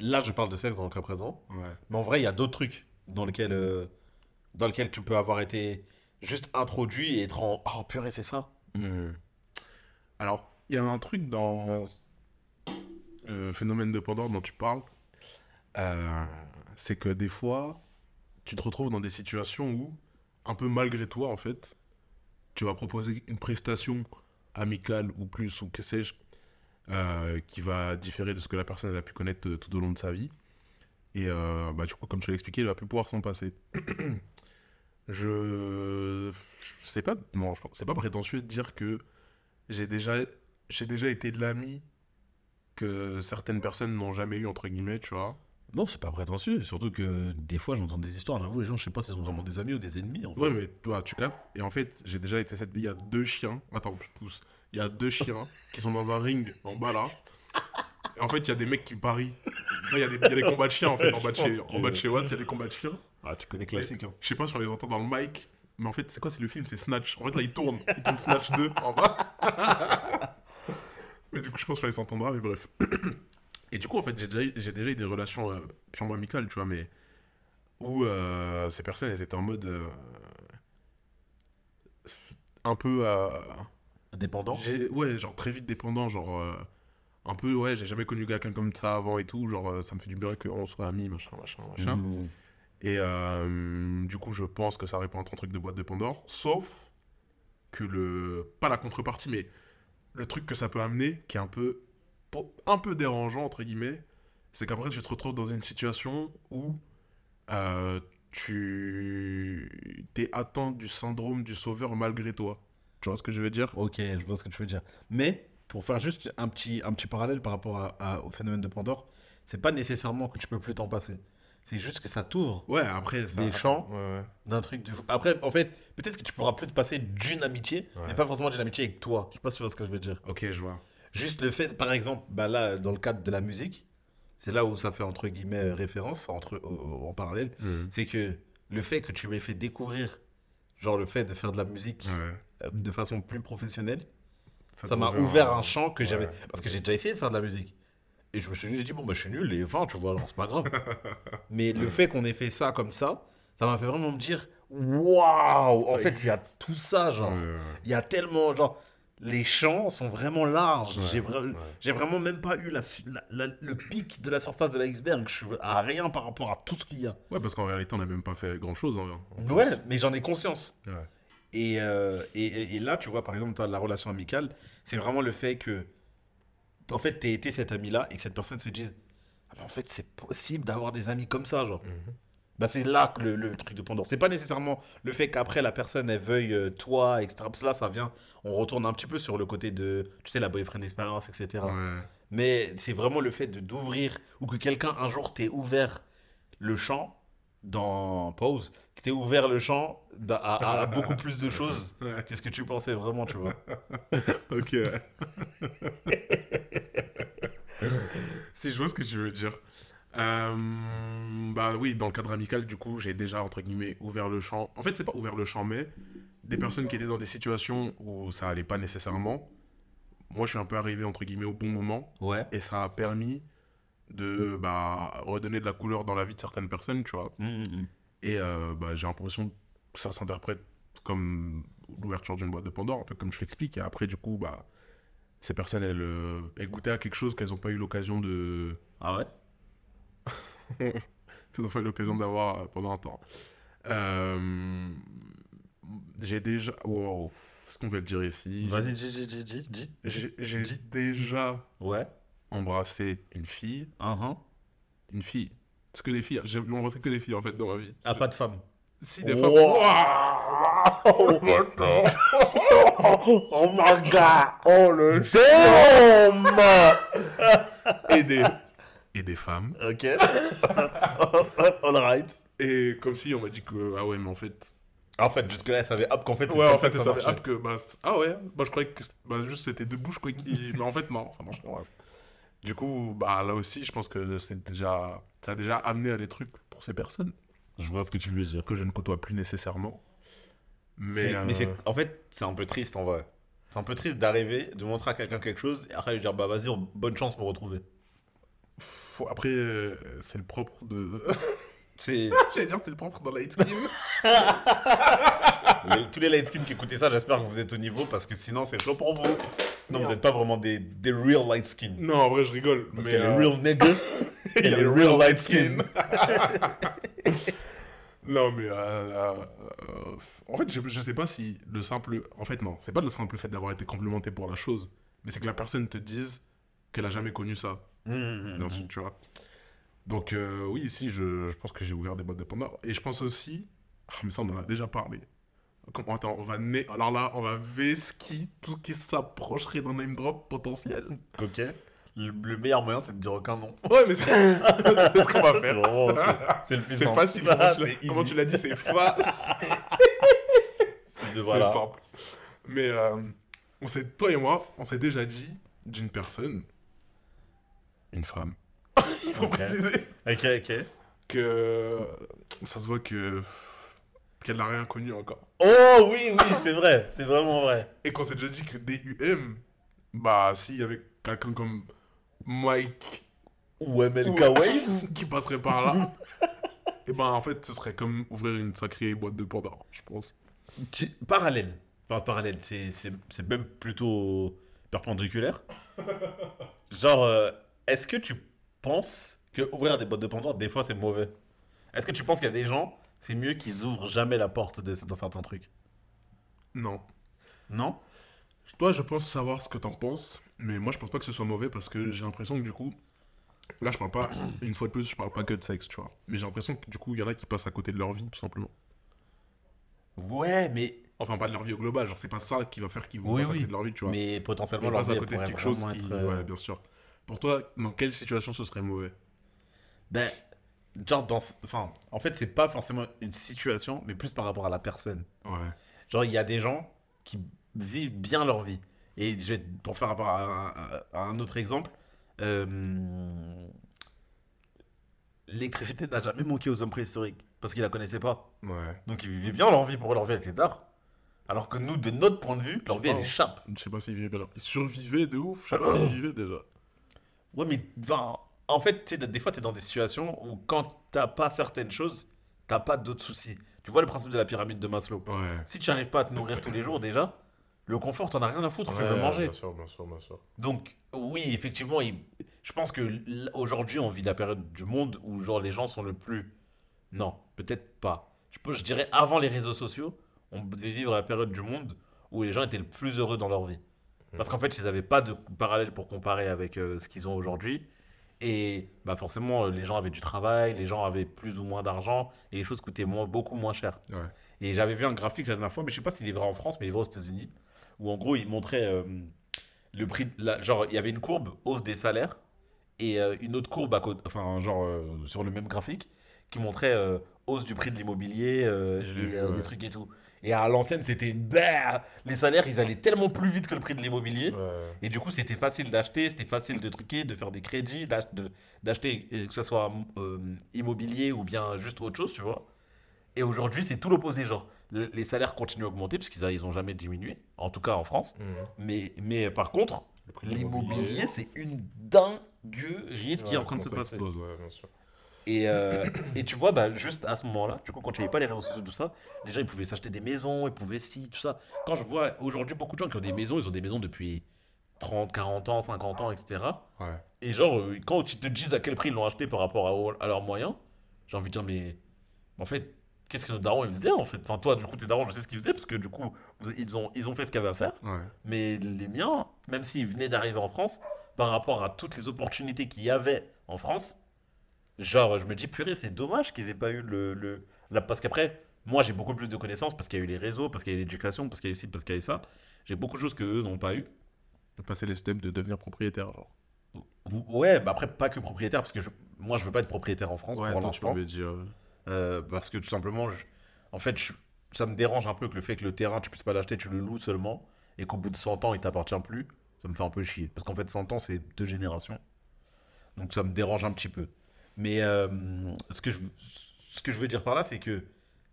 là, je parle de sexe dans le cas présent. Ouais. Mais en vrai, il y a d'autres trucs dans lesquels, euh, dans lesquels tu peux avoir été juste introduit et être en. Oh purée, c'est ça Hmm. Alors, il y a un truc dans le phénomène de Pandore dont tu parles, euh, c'est que des fois, tu te retrouves dans des situations où, un peu malgré toi, en fait, tu vas proposer une prestation amicale ou plus, ou que sais-je, euh, qui va différer de ce que la personne elle a pu connaître euh, tout au long de sa vie. Et euh, bah, comme je l'ai expliqué, il va plus pouvoir s'en passer. je sais pas, pense- c'est pas prétentieux de dire que j'ai déjà, j'ai déjà été l'ami que certaines personnes n'ont jamais eu, entre guillemets, tu vois. Non, c'est pas prétentieux. Surtout que des fois, j'entends des histoires. J'avoue, les gens, je sais pas s'ils sont vraiment des amis ou des ennemis. En fait. Ouais, mais toi, tu captes. Et en fait, j'ai déjà été cette. Il y a deux chiens. Attends, je pousse. Il y a deux chiens qui sont dans un ring en bas là. Et en fait, il y a des mecs qui parient. Il y, a des- il y a des combats de chiens en fait. En bas de chez, que- en bas de chez Watt, il y a des combats de chiens. Ah, tu connais classique. Hein. Je sais pas si on les entend dans le mic. Mais en fait, c'est quoi C'est le film? C'est Snatch. En fait, là, il tourne. Il tourne Snatch 2 en bas. mais du coup, je pense qu'on les entendra. Mais bref. Et du coup, en fait, j'ai déjà, j'ai déjà eu des relations euh, purement amicales, tu vois, mais où euh, ces personnes, elles étaient en mode euh, un peu, Dépendant. j'ai- ouais, genre très vite dépendant, genre euh, un peu, ouais, j'ai jamais connu quelqu'un comme ça avant et tout, genre euh, ça me fait du bien qu'on soit amis, machin, machin, machin. Mmh. Et euh, du coup, je pense que ça répond à ton truc de boîte de Pandore, sauf que le, pas la contrepartie, mais le truc que ça peut amener, qui est un peu, un peu dérangeant entre guillemets, c'est qu'après tu te retrouves dans une situation où euh, tu t'es atteint du syndrome du sauveur malgré toi. Tu vois ce que je veux dire? Ok, je vois ce que tu veux dire. Mais, pour faire juste un petit, un petit parallèle par rapport à- à- au phénomène de Pandore, c'est pas nécessairement que tu peux plus t'en passer. C'est juste que ça t'ouvre Ouais, après, ça. Des champs. Ouais, ouais. d'un truc de fou. Après, en fait, peut-être que tu pourras plus te passer d'une amitié, mais pas forcément d'une amitié avec toi. Je sais pas si tu vois ce que je veux dire. Ok, je vois. Juste le fait, par exemple, bah là, dans le cadre de la musique, c'est là où ça fait entre guillemets référence, entre, en parallèle, c'est que le fait que tu m'aies fait découvrir, genre le fait de faire de la musique Ouais. euh, de façon plus professionnelle, ça m'a ouvert un- champ que j'avais. Parce que j'ai déjà essayé de faire de la musique. Et je me suis juste dit, bon, bah, je suis nul, et enfin, tu vois, alors c'est pas grave. Mais le fait qu'on ait fait ça comme ça, ça m'a fait vraiment me dire, waouh, en fait, il y a tout ça, genre. Ouais. Il y a tellement, genre, les champs sont vraiment larges. Ouais, J'ai vra- ouais. j'ai vraiment même pas eu la, su- la- la- le pic de la surface de l'iceberg. Je suis à rien par rapport à tout ce qu'il y a. Ouais, parce qu'en réalité, on n'a même pas fait grand chose. Hein, Ouais, mais j'en ai conscience. Ouais. Et, euh, et, là, tu vois, par exemple, la relation amicale, c'est vraiment le fait que, en fait, t'aies été cet ami-là et que cette personne se dise, ah, en fait, c'est possible d'avoir des amis comme ça, genre. Bah, c'est là que le, le truc de Pandore. C'est pas nécessairement le fait qu'après la personne elle veuille euh, toi, etc. Parce que là, ça vient, on retourne un petit peu sur le côté de, tu sais, la boyfriend expérience, etc. Ouais. Mais c'est vraiment le fait de d'ouvrir ou que quelqu'un un jour t'ait ouvert le champ dans pause, que t'ait ouvert le champ d'a- à, à- à beaucoup plus de choses Ouais. que ce que tu pensais vraiment, tu vois. Ok. si je vois ce que tu veux dire. Euh, bah oui, dans le cadre amical, du coup, j'ai déjà, entre guillemets, ouvert le champ. En fait, c'est pas ouvert le champ, mais des personnes qui étaient dans des situations où ça allait pas nécessairement. Moi, je suis un peu arrivé, entre guillemets, au bon moment. Ouais. Et ça a permis de bah, redonner de la couleur dans la vie de certaines personnes, tu vois. Et euh, bah, j'ai l'impression que ça s'interprète comme l'ouverture d'une boîte de Pandore, un peu comme je l'explique. Et après, du coup, bah, ces personnes, elles, euh, elles goûtaient à quelque chose qu'elles n'ont pas eu l'occasion de... Ah ouais? N'ont pas eu l'occasion d'avoir euh, pendant un temps. Euh, j'ai déjà... Wow. Est-ce qu'on va le dire ici Vas-y, dis, dis, dis, dis, dis. J'ai déjà Ouais. embrassé une fille. Uh-huh. Une fille. C'est que des filles. J'ai embrassé que des filles, en fait, dans ma vie. Ah, pas de femme. Si, des Wow. femmes... Oh my god. Oh my god. Oh, le Damn. des, et des femmes. Ok. All right. Et comme si on m'a dit que, ah ouais, mais en fait. En fait, jusque-là, elle savait hop qu'en fait, Ouais, en fait, ça savait hop que. Bah, ah ouais, bah, je croyais que c'était- bah, juste c'était deux bouches, quoi. Qui... mais en fait, non, ça marche pas. Du coup, bah, là aussi, je pense que c'est déjà, ça a déjà amené à des trucs pour ces personnes Je vois ce que tu veux dire. que je ne côtoie plus nécessairement. Mais, Mais, euh, mais en fait, c'est un peu triste en vrai. C'est un peu triste d'arriver, de montrer à quelqu'un quelque chose et après lui dire bah vas-y, on- bonne chance pour retrouver. Faut- après, euh, c'est le propre de. C'est J'allais dire, c'est le propre dans Light Skin. tous les light skins qui écoutez ça, j'espère que vous êtes au niveau parce que sinon c'est chaud pour vous. Sinon vous n'êtes pas vraiment des, des real light skins. non, en vrai, je rigole. Parce mais, qu'il y a euh, les real niggas et les real light skins. Non, mais. euh, euh, euh, en fait, je, je sais pas si le simple. En fait, non, c'est pas le simple fait d'avoir été complimenté pour la chose, mais c'est que la personne te dise qu'elle a jamais connu ça. Mhm. Bien sûr, tu vois. Donc, euh, oui, ici, je, je pense que j'ai ouvert des boîtes de Pandore. Et je pense aussi. Ah, mais ça, on en a déjà parlé. Comme- Attends, on va. né- Alors là, on va vesquiller tout ce qui s'approcherait d'un name drop potentiel. Ok. Le, le meilleur moyen c'est de dire aucun nom. Ouais, mais c'est ce qu'on va faire. C'est- le plus C'est facile. Ah, Comment tu l'as- dit, c'est facile. C'est de- voilà. C'est simple. Mais euh, on s'est, toi et moi, on s'est déjà dit d'une personne, une femme, il faut Ok. préciser, Ok, ok. que ça se voit que qu'elle n'a rien connu encore. Oh oui, oui, c'est vrai, c'est vraiment vrai. Et qu'on s'est déjà dit que DUM, bah s'il y avait quelqu'un comme Mike Ou MLK ou- Wave. qui passerait par là, et ben en fait ce serait comme ouvrir une sacrée boîte de Pandore, je pense. Tu- Parallèle. Enfin, parallèle, c'est c'est- c'est même plutôt perpendiculaire. Genre, euh, est-ce que tu penses que ouvrir des boîtes de Pandore, des fois, c'est mauvais? Est-ce que tu penses qu'il y a des gens, c'est mieux qu'ils ouvrent jamais la porte de, dans certains trucs? Non. Non? Toi, je pense savoir ce que t'en penses, mais moi, je pense pas que ce soit mauvais parce que j'ai l'impression que du coup, là, je parle pas, une fois de plus, je parle pas que de sexe, tu vois. Mais j'ai l'impression que du coup, il y en a qui passent à côté de leur vie, tout simplement. Ouais, mais, Enfin, pas de leur vie au global, genre, c'est pas ça qui va faire qu'ils vont Oui, passer à côté de leur vie, tu vois. mais potentiellement, Ils leur passent à vie côté de quelque chose qui. être, euh, Ouais, bien sûr. Pour toi, dans quelle situation ce serait mauvais? Ben, genre, dans. Enfin, en fait, c'est pas forcément une situation, mais plus par rapport à la personne. Ouais. Genre, il y a des gens qui vivent bien leur vie. Et je vais- pour faire rapport à, à- à un autre exemple, euh, l'électricité n'a jamais manqué aux hommes préhistoriques parce qu'ils la connaissaient pas. Ouais. Donc ils vivaient bien leur vie pour leur vie avec les dards. Alors que nous, de notre point de vue, leur vie elle échappe. Je sais pas s'ils vivaient bien. Ils survivaient de ouf. Je sais pas s'ils vivaient déjà. Ouais, mais enfin, en fait, des fois, tu es dans des situations où quand t'as pas certaines choses, t'as pas d'autres soucis. Tu vois le principe de la pyramide de Maslow. Ouais. Si tu n'arrives pas à te nourrir tous les jours, déjà, le confort, t'en as rien à foutre, tu veux manger. Bien sûr, bien sûr, bien sûr. Donc, oui, effectivement, il- je pense que aujourd'hui, on vit la période du monde où genre les gens sont le plus. Non, peut-être pas. Je, peux, je dirais avant les réseaux sociaux, on devait vivre la période du monde où les gens étaient le plus heureux dans leur vie. Parce qu'en fait, ils n'avaient pas de parallèle pour comparer avec euh, ce qu'ils ont aujourd'hui. Et bah forcément, euh, les gens avaient du travail, les gens avaient plus ou moins d'argent, et les choses coûtaient moins, beaucoup moins cher. Ouais. Et j'avais vu un graphique la dernière fois, mais je sais pas s'il est vrai en France, mais il est vrai aux États-Unis, où en gros il montrait euh, le prix, de la- genre il y avait une courbe hausse des salaires et euh, une autre courbe à côté, enfin genre euh, sur le même graphique qui montrait hausse du prix de l'immobilier Je l'ai et vu, ouais. des trucs et tout. Et à l'ancienne c'était bah, les salaires ils allaient tellement plus vite que le prix de l'immobilier. Ouais. Et du coup, c'était facile d'acheter, c'était facile de truquer, de faire des crédits, d'acheter, euh, que ce soit euh, immobilier ou bien juste autre chose, tu vois. Et aujourd'hui, c'est tout l'opposé. Genre, le- les salaires continuent à augmenter parce qu'ils n'ont jamais diminué, en tout cas en France. Mhm. Mais, mais par contre, l'immobilier, c'est une dinguerie ce qui est en train de se passer. explose, ouais, bien sûr. Et, euh, et tu vois, bah, juste à ce moment-là, du coup, quand il n'y avait pas les réseaux sociaux, tout ça, les gens, ils pouvaient s'acheter des maisons, ils pouvaient ci, tout ça. Quand je vois aujourd'hui beaucoup de gens qui ont des maisons, ils ont des maisons depuis 30, 40 ans, 50 ans, etc. Ouais. Et genre, euh, quand tu te dis à quel prix ils l'ont acheté par rapport à, à leurs moyens, j'ai envie de dire, mais en fait, qu'est-ce que nos darons ils faisaient en fait? Enfin, toi, du coup, tes darons, je sais ce qu'ils faisaient parce que du coup, ils ont, ils ont fait ce qu'il y avait à faire. Ouais. Mais les miens, même s'ils venaient d'arriver en France, par rapport à toutes les opportunités qu'il y avait en France, genre, je me dis, purée, c'est dommage qu'ils aient pas eu le. le la- Parce qu'après, moi, j'ai beaucoup plus de connaissances parce qu'il y a eu les réseaux, parce qu'il y a eu l'éducation, parce qu'il y a eu ci, parce qu'il y a eu ça. J'ai beaucoup de choses que eux n'ont pas eu. De passer les steps de devenir propriétaire, genre. Ouais, bah après, pas que propriétaire, parce que je- moi, je veux pas être propriétaire en France Ouais, pour l'instant. euh, Euh, parce que tout simplement, je- en fait, je- ça me dérange un peu que le fait que le terrain, tu puisses pas l'acheter, tu le loues seulement, et qu'au bout de 100 ans, il t'appartient plus. Ça me fait un peu chier. Parce qu'en fait, 100 ans, c'est deux générations. Donc ça me dérange un petit peu. Mais euh, ce, que je, ce que je veux dire par là, c'est que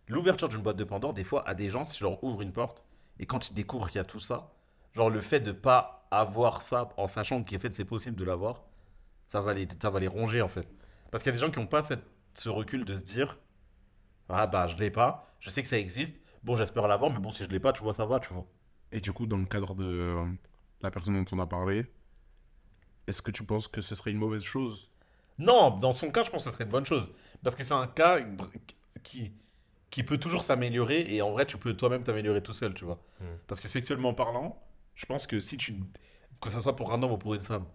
l'ouverture d'une boîte de Pandore, des fois, à des gens, si je leur ouvre une porte, et quand ils découvrent qu'il y a tout ça, genre le fait de pas avoir ça en sachant qu'en fait c'est possible de l'avoir, ça va les, ça va les ronger en fait. Parce qu'il y a des gens qui n'ont pas cette, ce recul de se dire Ah bah je l'ai pas, je sais que ça existe, bon j'espère l'avoir, mais bon si je l'ai pas, tu vois, ça va, tu vois. Et du coup, dans le cadre de la personne dont on a parlé, est-ce que tu penses que ce serait une mauvaise chose Non, dans son cas, je pense que ce serait une bonne chose. Parce que c'est un cas qui, qui peut toujours s'améliorer et en vrai, tu peux toi-même t'améliorer tout seul, tu vois. Hmm. Parce que sexuellement parlant, je pense que si tu. Que ça soit pour un homme ou pour une femme.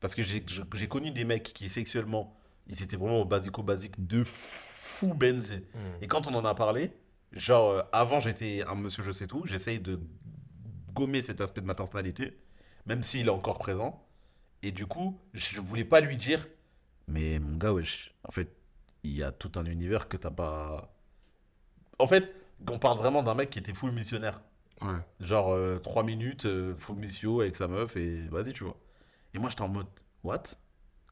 Parce que j'ai connu des mecs qui sexuellement, ils étaient vraiment au basico-basique de fou benzé. Et quand on en a parlé, genre, euh, avant j'étais un monsieur je sais tout, j'essaye de gommer cet aspect de ma personnalité, même s'il est encore présent. Et du coup, je voulais pas lui dire, mais mon gars, wesh, en fait, il y a tout un univers que t'as pas. En fait, on parle vraiment d'un mec qui était full missionnaire. Ouais. Genre 3 minutes, euh, full mission avec sa meuf et vas-y, tu vois. Et moi, j'étais en mode, what?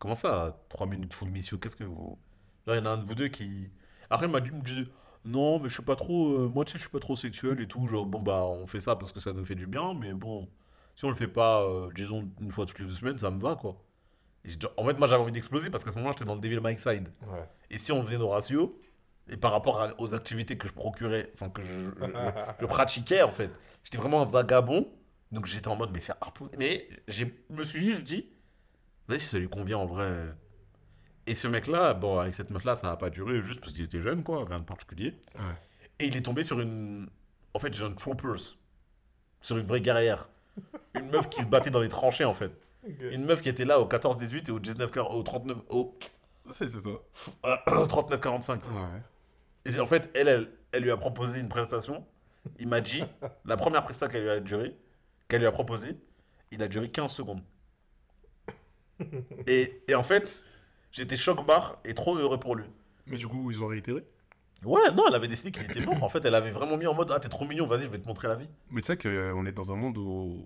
Comment ça, 3 minutes full mission Qu'est-ce que vous. Genre, il y en a un de vous deux qui. Après, il m'a dit, il me disait, non, mais je suis pas trop. euh, moi, tu sais, je suis pas trop sexuel et tout. Genre, bon, bah, on fait ça parce que ça nous fait du bien, mais bon, si on le fait pas, euh, disons, une fois toutes les deux semaines, ça me va, quoi. Et en fait, moi, j'avais envie d'exploser parce qu'à ce moment-là, j'étais dans le Devil May Side. Ouais. Et si on faisait nos ratios, et par rapport à- aux activités que je procurais, enfin que je, je- je pratiquais en fait, j'étais vraiment un vagabond. Donc j'étais en mode, mais c'est impossible. Mais je me suis juste dit, vas-y, si ça lui convient en vrai. Et ce mec-là, bon, avec cette meuf-là, ça n'a pas duré juste parce qu'il était jeune, quoi, rien de particulier. Ouais. Et il est tombé sur une. En fait, sur une troopers. Sur une vraie guerrière. Une meuf qui se battait dans les tranchées, en fait. Une meuf qui était là au 14-18 et au 19 au 39 au C'est ça. euh, 39-45. Ouais. Et en fait, elle, elle, elle lui a proposé une prestation. Il m'a dit, la première prestation qu'elle lui a duré, qu'elle lui a proposé, il a duré 15 secondes. Et, et en fait, J'étais choc barre et trop heureux pour lui. Mais du coup, ils ont réitéré. Ouais, non, elle avait décidé qu'il était mort. En fait, elle avait vraiment mis en mode Ah, t'es trop mignon, vas-y, je vais te montrer la vie. Mais tu sais qu'on est dans un monde où,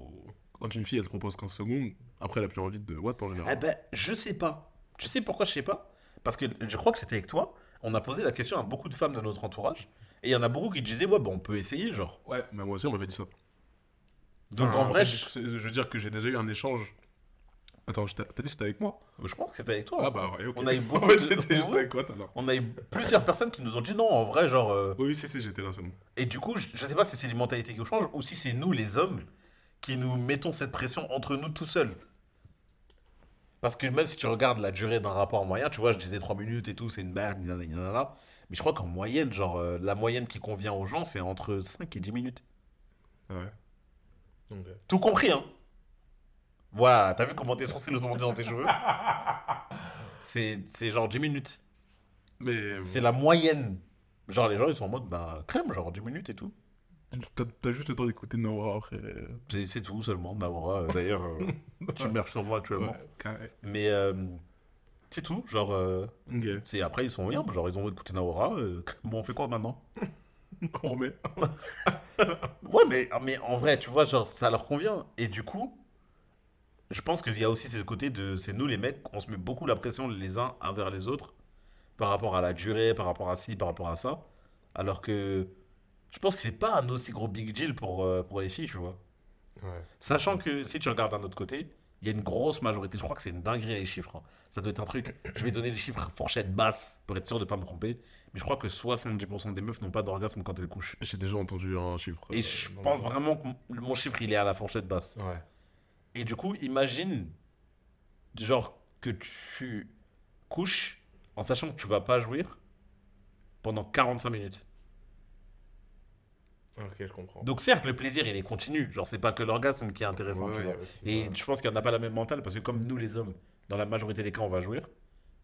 quand une fille elle te propose 15 secondes, après elle a plus envie de what en Eh général. ben, je sais pas. Tu sais pourquoi je sais pas? Parce que je crois que c'était avec toi. On a posé la question à beaucoup de femmes de notre entourage. Et il y en a beaucoup qui disaient Ouais, bon, on peut essayer, genre. Ouais, mais moi aussi on m'avait dit ça. Donc Enfin, en vrai, je, veux dire que j'ai déjà eu un échange. Attends, t'as dit que c'était avec moi? Je pense que c'était avec toi. Ah bah ouais, ok. On a eu beaucoup En fait, c'était juste avec l'heure. On a eu plusieurs personnes qui nous ont dit non, en vrai, genre. euh, Oui, si, si, j'étais là, c'est bon. Et du coup, je, je sais pas si c'est les mentalités qui changent ou si c'est nous, les hommes, qui nous mettons cette pression entre nous tout seuls. Parce que même si tu regardes la durée d'un rapport moyen, tu vois, je disais 3 minutes et tout, c'est une merde, mais je crois qu'en moyenne, genre, euh, la moyenne qui convient aux gens, c'est entre 5 et 10 minutes. Ouais. Tout compris, hein. Voilà, t'as vu comment tes sourcils ont dans tes cheveux? C'est c'est genre 10 minutes. Mais C'est la moyenne. Genre, les gens, ils sont en mode, bah, crème, genre 10 minutes et tout. T'as juste le temps d'écouter Nora après. C'est tout seulement, Naora. euh, D'ailleurs, euh, tu mères sur moi actuellement. Ouais. Mais euh, c'est tout. Genre, c'est après, ils sont rien. Genre, ils ont écouté Naora. euh, bon, on fait quoi maintenant? On remet. Ouais, mais, mais en vrai, tu vois, genre, ça leur convient. Et du coup, je pense qu'il y a aussi ce côté de. C'est nous, les mecs, on se met beaucoup la pression les uns envers les autres par rapport à la durée, par rapport à ci, par rapport à ça. Alors que je pense que c'est pas un aussi gros big deal pour, euh, pour les filles, tu vois. Ouais. Sachant que si tu regardes d'un autre côté, il y a une grosse majorité, je crois que c'est une dinguerie les chiffres. hein. Ça doit être un truc, je vais donner les chiffres fourchette basse pour être sûr de ne pas me tromper, mais je crois que 70% des meufs n'ont pas d'orgasme quand elles couchent. J'ai déjà entendu un chiffre. Et euh, je pense le- vraiment que mon- mon chiffre il est à la fourchette basse. Ouais. Et du coup, imagine, genre, que tu couches en sachant que tu vas pas jouir pendant 45 minutes. Ok, je comprends. Donc certes, le plaisir il est continu, genre c'est pas que l'orgasme qui est intéressant. Ouais, tu vois. ouais, c'est Et je pense qu'il n'y en a pas la même mentale parce que comme nous les hommes, dans la majorité des cas on va jouir,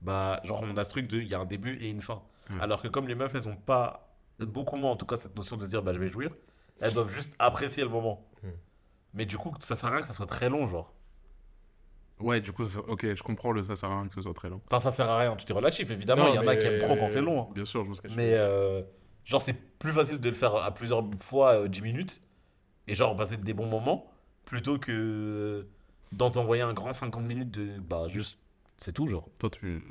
bah genre on a ce truc de il y a un début et une fin. Alors que comme les meufs elles ont pas, beaucoup moins en tout cas cette notion de se dire bah je vais jouir, elles doivent juste apprécier le moment. Hmm. Mais du coup ça sert à rien que ça soit très long genre. Ouais, du coup, ça- ok, je comprends le ça sert à rien que ce soit très long. Enfin ça sert à rien, tout est relatif évidemment, il y en a qui aiment trop quand c'est long. hein. Bien sûr, je tu Mais euh, genre c'est plus facile de le faire à plusieurs fois euh, 10 minutes et genre passer des bons moments plutôt que d'en t'envoyer un grand 50 minutes de bah juste c'est tout genre. Toi, tu.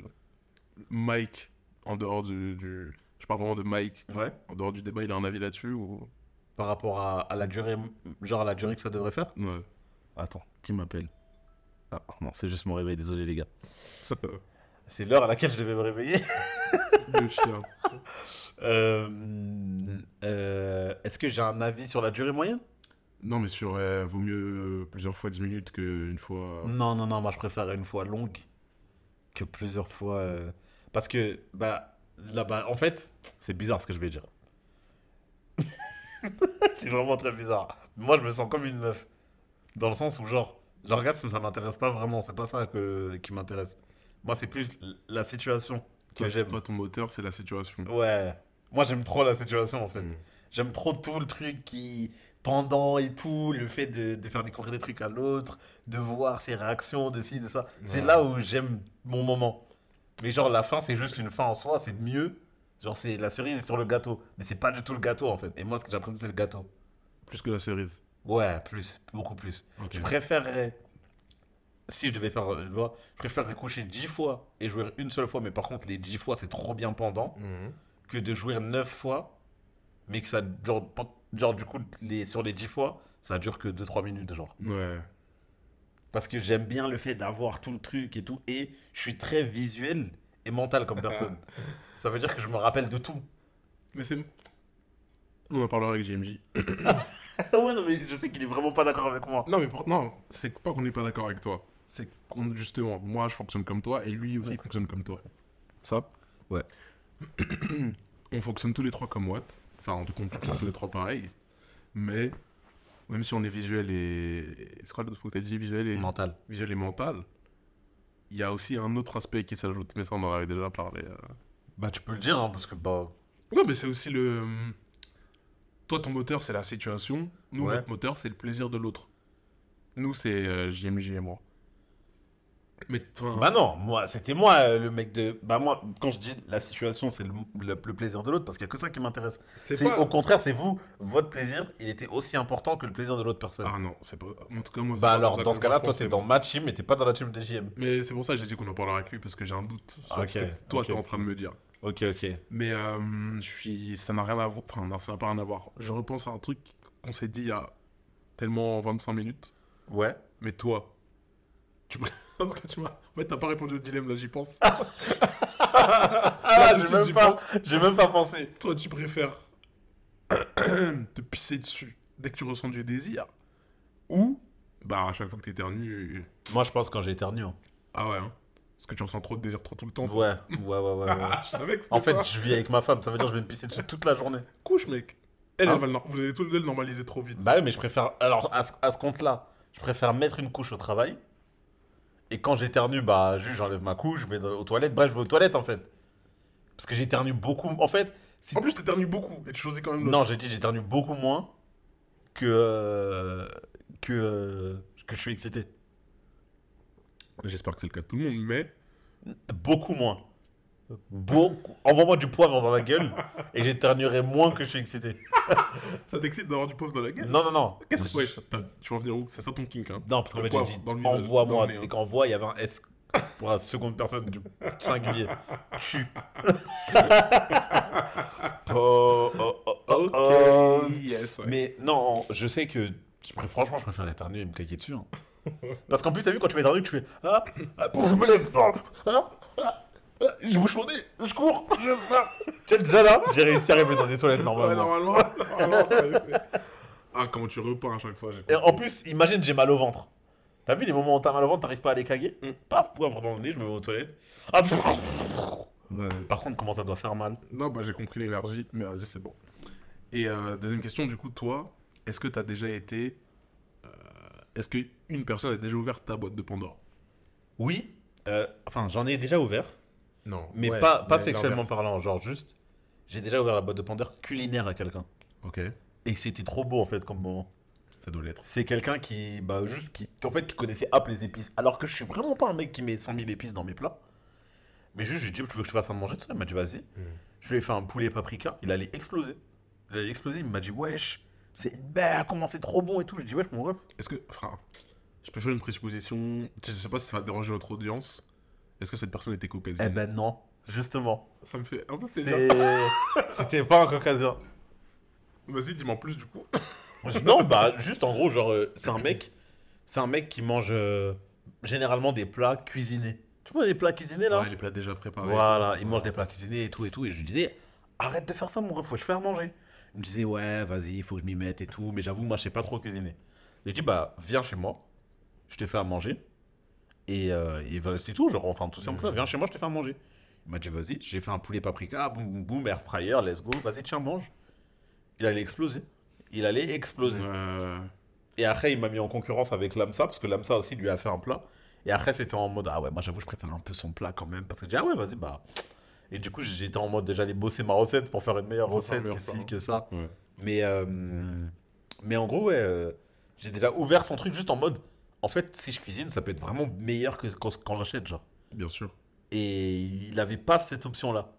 Mike, en dehors du, du- Je parle vraiment de Mike. Ouais. En dehors du débat, il a un avis là-dessus ou? Par rapport à, à la durée genre à la durée que ça devrait faire? Ouais. Attends, qui m'appelle? Ah non, c'est juste mon réveil, désolé les gars. C'est l'heure à laquelle je devais me réveiller. le chien. Euh, euh, Est-ce que j'ai un avis sur la durée moyenne? Non, mais sur. euh, vaut mieux euh, plusieurs fois 10 minutes qu'une fois. Non, non, non, moi je préfère une fois longue que plusieurs fois. euh, Parce que, bah, là-bas, en fait, c'est bizarre ce que je vais dire. c'est vraiment très bizarre. Moi je me sens comme une meuf. Dans le sens où, genre, l'orgasme ça m'intéresse pas vraiment, c'est pas ça que, qui m'intéresse. Moi c'est plus la situation que j'aime. toi, ton moteur, c'est la situation. Ouais. Moi, j'aime trop la situation, en fait. Mm. J'aime trop tout le truc qui... Pendant et tout, le fait de, de faire découvrir des trucs à l'autre, de voir ses réactions, de ci, de ça. C'est là où j'aime mon moment. Mais genre, la fin, c'est juste une fin en soi, c'est mieux. Genre, c'est la cerise sur le gâteau. Mais c'est pas du tout le gâteau, en fait. Et moi, ce que j'apprécie, c'est le gâteau. Plus que la cerise. Ouais, plus. Beaucoup plus. Ok. Je préférerais... Si je devais faire... euh, tu vois, je préférerais coucher 10 fois et jouer une seule fois. Mais par contre, les 10 fois, c'est trop bien pendant Mhm. que de jouer 9 fois, mais que ça, genre, pas- genre du coup, les, sur les 10 fois, ça dure que 2-3 minutes, genre. Ouais. Parce que j'aime bien le fait d'avoir tout le truc et tout, et je suis très visuel et mental comme personne. ça veut dire que je me rappelle de tout. Mais c'est. On en parlera avec JMJ. ouais, non, mais je sais qu'il est vraiment pas d'accord avec moi. Non, mais pour- non, c'est pas qu'on n'est pas d'accord avec toi. C'est qu'on, justement, moi je fonctionne comme toi et lui aussi fonctionne comme toi. Ça Ouais. on fonctionne tous les trois comme Watt. Enfin, en tout cas, on fonctionne tous les trois pareil. Mais, même si on est visuel et. C'est quoi l'autre mot que t'as dit Visuel et, Mental. visuel et mental. Il y a aussi un autre aspect qui s'ajoute, mais ça on en avait déjà parlé. euh. Bah, tu peux le dire, hein, parce que, bah. Non, mais c'est aussi le. Toi, ton moteur, c'est la situation. Nous, Ouais. notre moteur, c'est le plaisir de l'autre. Nous, c'est euh, JMJ et moi. Mais Bah non, moi, c'était moi euh, le mec de. Bah moi, quand je dis la situation, c'est le, le- le plaisir de l'autre, parce qu'il n'y a que ça qui m'intéresse. C'est pas- Au contraire, c'est vous, votre plaisir, il était aussi important que le plaisir de l'autre personne. Ah non, c'est pas. En tout cas, moi. bah alors, dans ce cas-là, toi, t'es c'est dans ma team, mais t'es pas dans la team de JM. Mais c'est pour ça que j'ai dit qu'on en parlera avec lui parce que j'ai un doute sur ce que toi ok, t'es en train de me dire. Ok, ok. Mais euh, je suis, ça n'a rien à voir. Enfin, non, ça n'a pas rien à voir. Je repense à un truc qu'on s'est dit il y a tellement 25 minutes. Ouais. Mais toi, tu parce que tu m'as. En fait, t'as pas répondu au dilemme là, j'y pense. Ah, j'ai même, pas- même pas pensé. Toi, tu préfères te pisser dessus dès que tu ressens du désir ou bah à chaque fois que t'éternues. Moi, je pense quand j'ai éternué. hein. Ah ouais. Hein. Parce que tu ressens trop de désir trop tout le temps. Ouais, ouais, ouais, ouais. ouais. Je savais que c'était en fait, je vis avec ma femme, ça veut dire que je vais me pisser dessus toute la journée. couche, mec. Elle, Hein elle va le nor- vous allez tous les deux le normaliser trop vite. Bah oui, mais je préfère. Alors, à ce, à ce compte-là, je préfère mettre une couche au travail. Et quand j'éternue, bah, juste j'enlève ma couche, je vais aux toilettes. Bref, je vais aux toilettes en fait. Parce que j'éternue beaucoup. En fait, si- En plus, t'éternues beaucoup et tu choisis quand même non, j'ai dit j'éternue beaucoup moins que. euh, que. euh, que je suis excité. J'espère que c'est le cas de tout le monde, mais. Beaucoup moins. Beaucoup. Envoie-moi du poivre dans la gueule et j'éternuerai moins que je suis excité. Ça t'excite d'avoir du poivre dans la gueule? Non, non, non. Qu'est-ce que. Ouais, tu vas en venir où? C'est ça ton kink, hein Non, parce qu'en fait, j'ai dit envoie-moi. Et quand envoie, il y avait un S pour la seconde personne du singulier. Tu. oh, oh, oh, oh, Ok, oh. yes. ouais. Mais non, je sais que. franchement, je préfère éternuer et me claquer dessus. hein. Parce qu'en plus, t'as vu, quand tu fais éternuer, tu fais. Ah, ah, je me lève. Ah, ah, ah, je bouge mon nez, je cours. Je... Ah. Tu es déjà là J'ai réussi à arriver dans des toilettes Ouais, normalement. normalement. normalement, t'as- ah, comment tu repars à chaque fois Et en plus, imagine, j'ai mal au ventre. T'as vu les moments où t'as mal au ventre, t'arrives pas à les caguer Mm. Paf, poivre dans le nez, je me mets aux toilettes. Ah. Ouais. Par contre, comment ça doit faire mal Non, bah j'ai compris l'énergie, mais vas-y, c'est bon. Et euh, deuxième question, du coup, toi, est-ce que t'as déjà été. euh, est-ce qu'une personne a déjà ouvert ta boîte de Pandore? Oui. euh, enfin, j'en ai déjà ouvert, Non. mais pas, pas sexuellement parlant. Genre juste, j'ai déjà ouvert la boîte de Pandore culinaire à quelqu'un. Ok, Et c'était trop beau en fait comme moment. ça doit l'être. C'est quelqu'un qui, bah, juste, qui, en fait, qui connaissait hop les épices. Alors que je suis vraiment pas un mec qui met 100 000 épices dans mes plats. Mais juste, j'ai dit, tu veux que je te fasse à manger tout ça? Il m'a dit, vas-y. Je lui ai fait un poulet paprika, il allait exploser. Il allait exploser, il m'a dit, wesh, c'est belle, comment c'est trop bon et tout. J'ai dit, wesh, mon ref. Est-ce que. Enfin, je peux faire une présupposition? Je sais pas si ça va déranger votre audience. Est-ce que cette personne était caucasienne Eh ben non, justement. Ça me fait un peu plaisir. C'était pas un caucasien. Vas-y, dis-moi en plus, du coup. Non, bah, juste en gros, genre, euh, c'est un mec, c'est un mec qui mange euh, généralement des plats cuisinés. Tu vois les plats cuisinés là Ouais, les plats déjà préparés. Voilà, il mange des plats cuisinés et tout et tout. Et je lui disais, arrête de faire ça, mon ref, faut que je fasse manger. Il me disait, ouais, vas-y, il faut que je m'y mette et tout. Mais j'avoue, moi, je sais pas trop cuisiner. J'ai dit, bah, viens chez moi, je te fais à manger. Et, euh, et c'est tout, genre, enfin, tout ça, comme ça, viens chez moi, je te fais à manger. Il m'a dit, vas-y, j'ai fait un poulet paprika, boum, boum, boum, air fryer, let's go, vas-y, tiens, mange. Il allait exploser. Il allait exploser. Euh, Et après, il m'a mis en concurrence avec Lamsa, parce que Lamsa aussi lui a fait un plat. Et après, c'était en mode, ah ouais, moi j'avoue, je préfère un peu son plat quand même. Parce que j'ai dit, ah ouais, vas-y, bah. Et du coup, j'étais en mode déjà aller bosser ma recette pour faire une meilleure recette que que ça. ouais. Mais, euh, mais en gros, ouais, euh, j'ai déjà ouvert son truc juste en mode, en fait, si je cuisine, ça peut être vraiment meilleur que quand, quand j'achète, genre. Bien sûr. Et il n'avait pas cette option-là.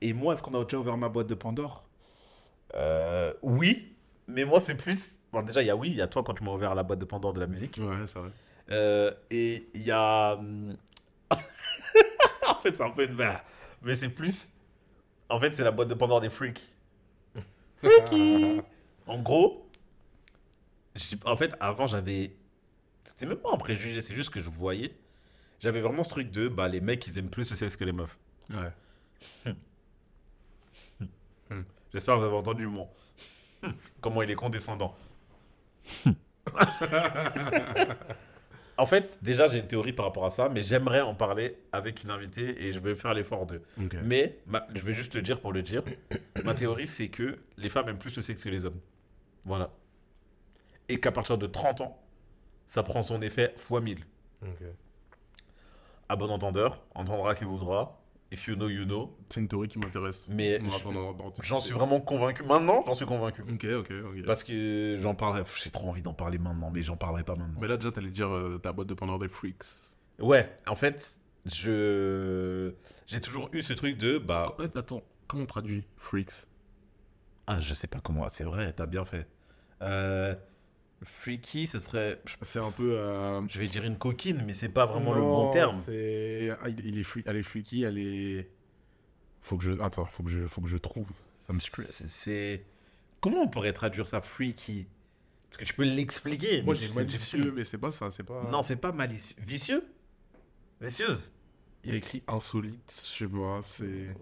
Et moi, est-ce qu'on a déjà ouvert ma boîte de Pandore? Euh, Oui, mais moi, c'est plus. Bon, déjà, il y a oui, il y a toi quand tu m'as ouvert la boîte de Pandore de la musique. Ouais, c'est vrai. Euh, et il y a. hum, en fait, c'est un peu une. Mais c'est plus. En fait, c'est la boîte de Pandore des freaks. Freaky En gros, en fait, avant, j'avais. C'était même pas un préjugé, c'est juste que je voyais. J'avais vraiment ce truc de. Bah, les mecs, ils aiment plus le sexe que les meufs. Ouais. J'espère que vous avez entendu mon. Comment il est condescendant. en fait, déjà, j'ai une théorie par rapport à ça, mais j'aimerais en parler avec une invitée et je vais faire l'effort de. Mais ma- je vais juste le dire pour le dire. Ma théorie, c'est que les femmes aiment plus le sexe que les hommes. Voilà. Et qu'à partir de 30 ans, ça prend son effet x 1000. Ok. À bon entendeur, entendra qui voudra. If you know, you know. C'est une théorie qui m'intéresse. Mais. J'en suis vraiment convaincu. Maintenant, j'en suis convaincu. Ok, ok, ok. Parce que j'en parlerai. J'ai trop envie d'en parler maintenant, mais j'en parlerai pas maintenant. Mais là, déjà, t'allais dire euh, ta boîte de Pandore des Freaks. Ouais, en fait, je. J'ai toujours eu ce truc de. Bah. Ouais, Attends, comment on traduit freaks? Ah, je sais pas comment. C'est vrai, t'as bien fait. Euh, freaky, ce serait. je- C'est un peu. euh, Je vais dire une coquine, mais c'est pas vraiment le bon terme. C'est... Ah, il, est. Elle est freaky, elle est. Faut que je. Attends, faut que je, faut que je trouve. Ça me. C'est-. Comment on pourrait traduire ça, freaky? Parce que tu peux l'expliquer. Moi, j'ai malicieux, mais c'est pas ça, c'est pas. Non, c'est pas malicieux. Vicieux? Vicieuse? Il y a écrit insolite, je sais pas, c'est.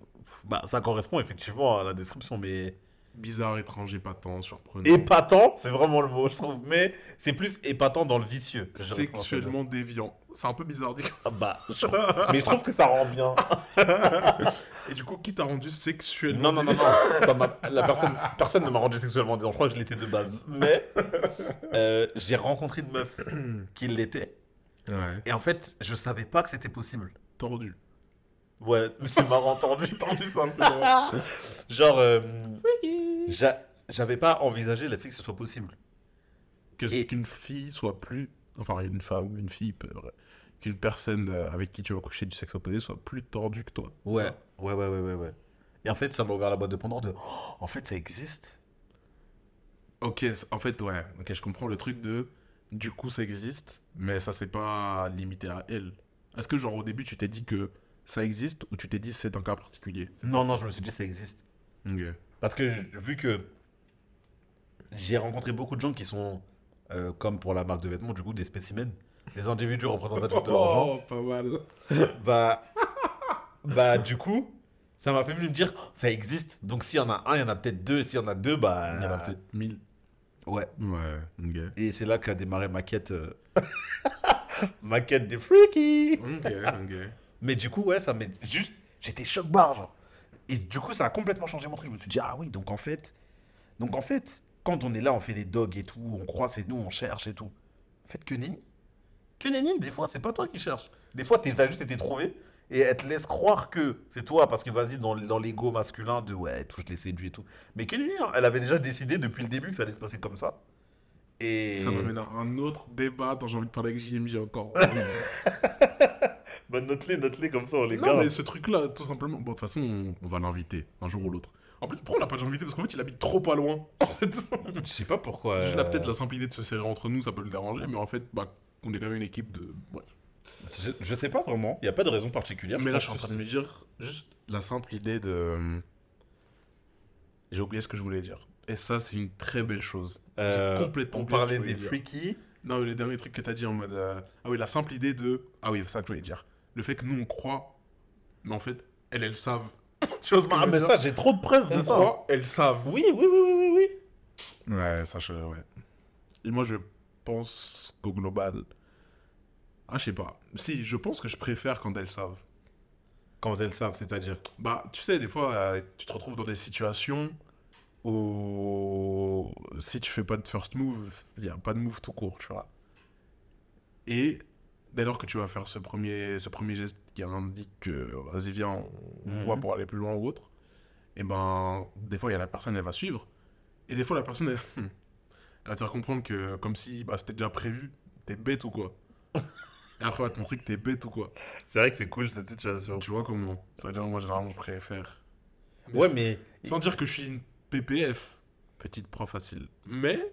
Bah, ça correspond effectivement à la description, mais. Bizarre, étranger, patent, surprenant. Épatant, c'est vraiment le mot, je trouve. Mais c'est plus épatant dans le vicieux. Sexuellement déviant. C'est un peu bizarre dit comme Ah ça. bah, je trouve- mais je trouve que ça rend bien. Et du coup, qui t'a rendu sexuellement Non, non, non, non. Ça m'a- la personne, personne ne m'a rendu sexuellement disant. Je crois que je l'étais de base. Mais euh, j'ai rencontré une meuf qui l'était. Ouais. Et en fait, je savais pas que c'était possible. Tordu. Ouais, mais c'est marrant entendu. Tordu, c'est un peu drôle. Genre, euh, j'avais pas envisagé le fait que ce soit possible. Que- Et- Qu'une fille soit plus. Enfin, une femme une fille, qu'une personne euh, avec qui tu vas coucher du sexe opposé soit plus tordue que toi. Ouais, ouais, ouais, ouais, ouais. ouais. Et en fait, ça m'a ouvert la boîte de Pandore de. Oh, en fait, ça existe. Ok, en fait, ouais. Ok, je comprends le truc de. Du coup, ça existe, mais ça, c'est pas limité à elle. Est-ce que, genre, au début, tu t'es dit que ça existe ou tu t'es dit c'est un cas particulier? Non, non, je me suis dit ça existe. Ok. Parce que vu que j'ai rencontré beaucoup de gens qui sont, euh, comme pour la marque de vêtements, du coup, des spécimens, des individus représentatifs de leur genre, Oh, pas mal. bah, bah, du coup, ça m'a fait me dire, oh, ça existe. Donc, s'il y en a un, il y en a peut-être deux. S'il y en a deux, bah. Il y en a peut-être mille. Ouais. Ouais, ok. Et c'est là qu'a démarré ma quête. euh, ma quête des freaky. Ok, ok. Mais du coup, ouais, ça m'est juste. J'étais choc barre, genre. Et du coup, ça a complètement changé mon truc. Je me suis dit, ah oui, donc en fait. Donc en fait, quand on est là, on fait des dogs et tout, on croit, c'est nous, on cherche et tout. En fait, que nenni. Que nenni, des fois, c'est pas toi qui cherches. Des fois, t'as juste été trouvé et elle te laisse croire que c'est toi parce que vas-y, dans, dans l'ego masculin de ouais, tout, je l'ai séduit et tout. Mais que nenni, hein, elle avait déjà décidé depuis le début que ça allait se passer comme ça. Et. Ça m'amène à un autre débat dont j'ai envie de parler avec JMJ encore. Bah, note-les, note-les comme ça, on les non, mais ce truc-là, tout simplement. Bon, de toute façon, on, on va l'inviter un jour ou l'autre. En plus, pourquoi on l'a pas déjà invité? Parce qu'en fait, il habite trop pas loin. En fait, Je sais pas pourquoi. juste là, euh, peut-être la simple idée de se serrer entre nous, ça peut le déranger, mais en fait, bah, on est quand même une équipe de. Ouais. Je, je sais pas vraiment. Il n'y a pas de raison particulière. Mais là, je suis en train de me dire, juste la simple idée de. J'ai oublié ce que je voulais dire. Et ça, c'est une très belle chose. Euh, J'ai complètement on parlait des dire. freaky. Non, mais les derniers trucs que t'as dit en mode. euh, Ah oui, la simple idée de. Ah oui, c'est ça que je voulais dire. Le fait que nous, on croit, mais en fait, elles, elles savent. tu vois ce que Ah, je veux mais dire ça, j'ai trop de preuves de ça. elles savent. Oui, oui, oui, oui, oui, oui. Ouais, ça, je... ouais. Et moi, je pense qu'au global. Ah, je sais pas. Si, je pense que je préfère quand elles savent. Quand elles savent, c'est-à-dire? Bah, tu sais, des fois, euh, tu te retrouves dans des situations où si tu fais pas de first move, il n'y a pas de move tout court, tu vois. Et dès lors que tu vas faire ce premier, ce premier geste qui indique que vas-y, viens, on, on Mhm. voit pour aller plus loin ou autre, et ben, des fois, il y a la personne, elle va suivre. Et des fois, la personne, elle, elle va te faire comprendre que, comme si bah, c'était déjà prévu, t'es bête ou quoi. Et après, elle va te montrer que t'es bête ou quoi. C'est vrai que c'est cool cette situation. Tu vois comment? Ça veut dire, moi, généralement, je préfère. Ouais, mais. Sans dire que je suis une PPF, petite prof facile. Mais,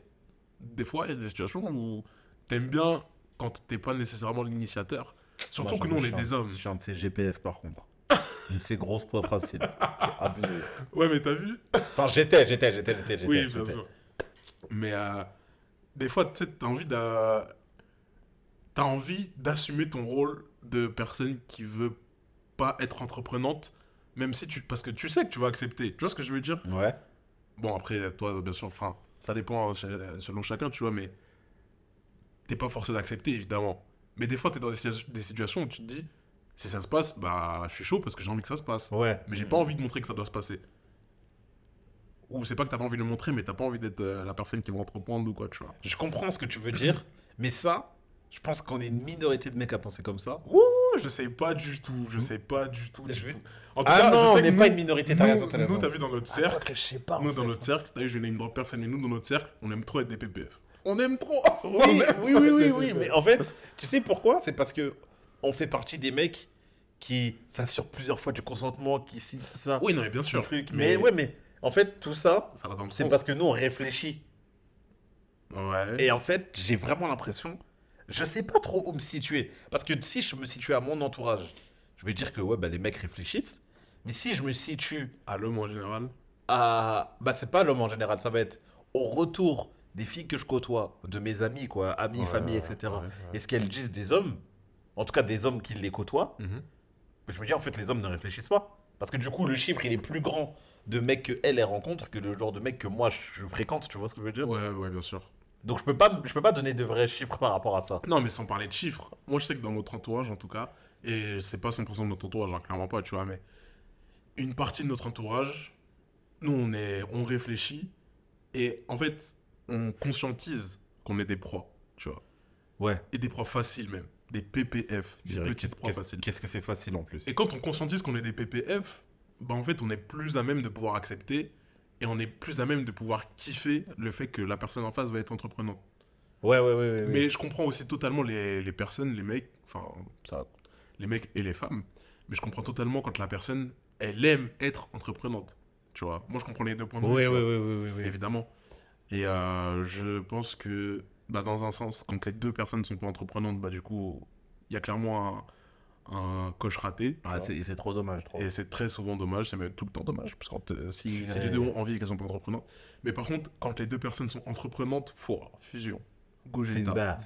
des fois, il y a des situations où t'aimes bien quand t'es pas nécessairement l'initiateur. Surtout Moi, que nous, on est des hommes. Je suis un de ces GPF par contre. Une de ces grosses poids abusé. Ouais, mais t'as vu Enfin, j'étais, j'étais, j'étais, j'étais. Oui, bien sûr. Mais euh, des fois, tu sais, t'as envie d'a- T'as envie d'assumer ton rôle de personne qui veut pas être entreprenante, même si tu... Parce que tu sais que tu vas accepter. Tu vois ce que je veux dire? Ouais. Bon, après, toi, bien sûr, enfin, ça dépend euh, selon chacun, tu vois, mais t'es pas forcé d'accepter, évidemment. Mais des fois, t'es dans des, situa- des situations où tu te dis, si ça se passe, bah, je suis chaud parce que j'ai envie que ça se passe. Ouais. Mais j'ai pas envie de montrer que ça doit se passer. Ou c'est pas que t'as pas envie de le montrer, mais t'as pas envie d'être euh, la personne qui va entreprendre ou quoi, tu vois. Je comprends ce que tu veux dire, mais ça, je pense qu'on est une minorité de mecs à penser comme ça. Ouh, je sais pas du tout, je sais pas du tout. du Je vais- tout. En tout Ah cas, non, je on sais n'est que pas une minorité, t'as nous- raison, t'as raison. Nous, t'as vu dans notre cercle, je sais pas. nous, dans notre cercle, t'as vu, je name drop personne, mais nous, dans notre cercle, on aime trop être des PPF. On aime trop On Oui, aime oui, trop oui, oui, mais en fait, tu sais pourquoi? C'est parce que on fait partie des mecs qui s'assurent plusieurs fois du consentement, qui ci, ça, Oui, non, mais bien sûr. truc. Mais, ouais, mais en fait, tout ça, Ça c'est parce que nous, on réfléchit. Ouais. Et en fait, j'ai vraiment l'impression, je sais pas trop où me situer. Parce que si je me situe à mon entourage, je vais dire que ouais, bah, les mecs réfléchissent. Mais si je me situe À l'homme en général. à. Bah, c'est pas l'homme en général, ça va être au retour des filles que je côtoie, de mes amis, quoi, amis, Ouais, famille, ouais, etc. Et ce qu'elles disent des hommes, en tout cas des hommes qui les côtoient, Mhm. je me dis en fait, les hommes ne réfléchissent pas. Parce que du coup, le chiffre, il est plus grand de mecs que elles, elles rencontrent que le genre de mecs que moi, je fréquente, tu vois ce que je veux dire? Ouais, ouais, bien sûr. Donc je peux pas, je peux pas donner de vrais chiffres par rapport à ça. Non, mais sans parler de chiffres, moi je sais que dans notre entourage en tout cas, et c'est pas 100% de notre entourage, hein, clairement pas, tu vois, mais une partie de notre entourage, nous on, est, on réfléchit et en fait on conscientise qu'on est des proies, tu vois. Ouais. Et des proies faciles même, des PPF, des petites proies faciles. Qu'est-ce que c'est facile en plus? Et quand on conscientise qu'on est des PPF, bah en fait on est plus à même de pouvoir accepter et on est plus à même de pouvoir kiffer le fait que la personne en face va être entreprenante. Ouais, ouais, ouais, ouais. ouais. Mais je comprends aussi totalement les, les personnes, les mecs, enfin, ça, les mecs et les femmes. Mais je comprends totalement quand la personne, elle aime être entreprenante. Tu vois, moi je comprends les deux points de vue. Ouais, ouais, ouais, ouais. Évidemment. Et euh, je pense que, bah, dans un sens, quand les deux personnes sont pas entreprenantes, bah, du coup, il y a clairement un, un coche raté. Ah, c'est c'est trop dommage, trop. Et c'est très souvent dommage, c'est même tout le temps dommage, parce que euh, si, les deux ont envie et qu'elles sont pas entreprenantes. Mais par contre, quand les deux personnes sont entreprenentes, pouah, fusion. Gogeta, bah,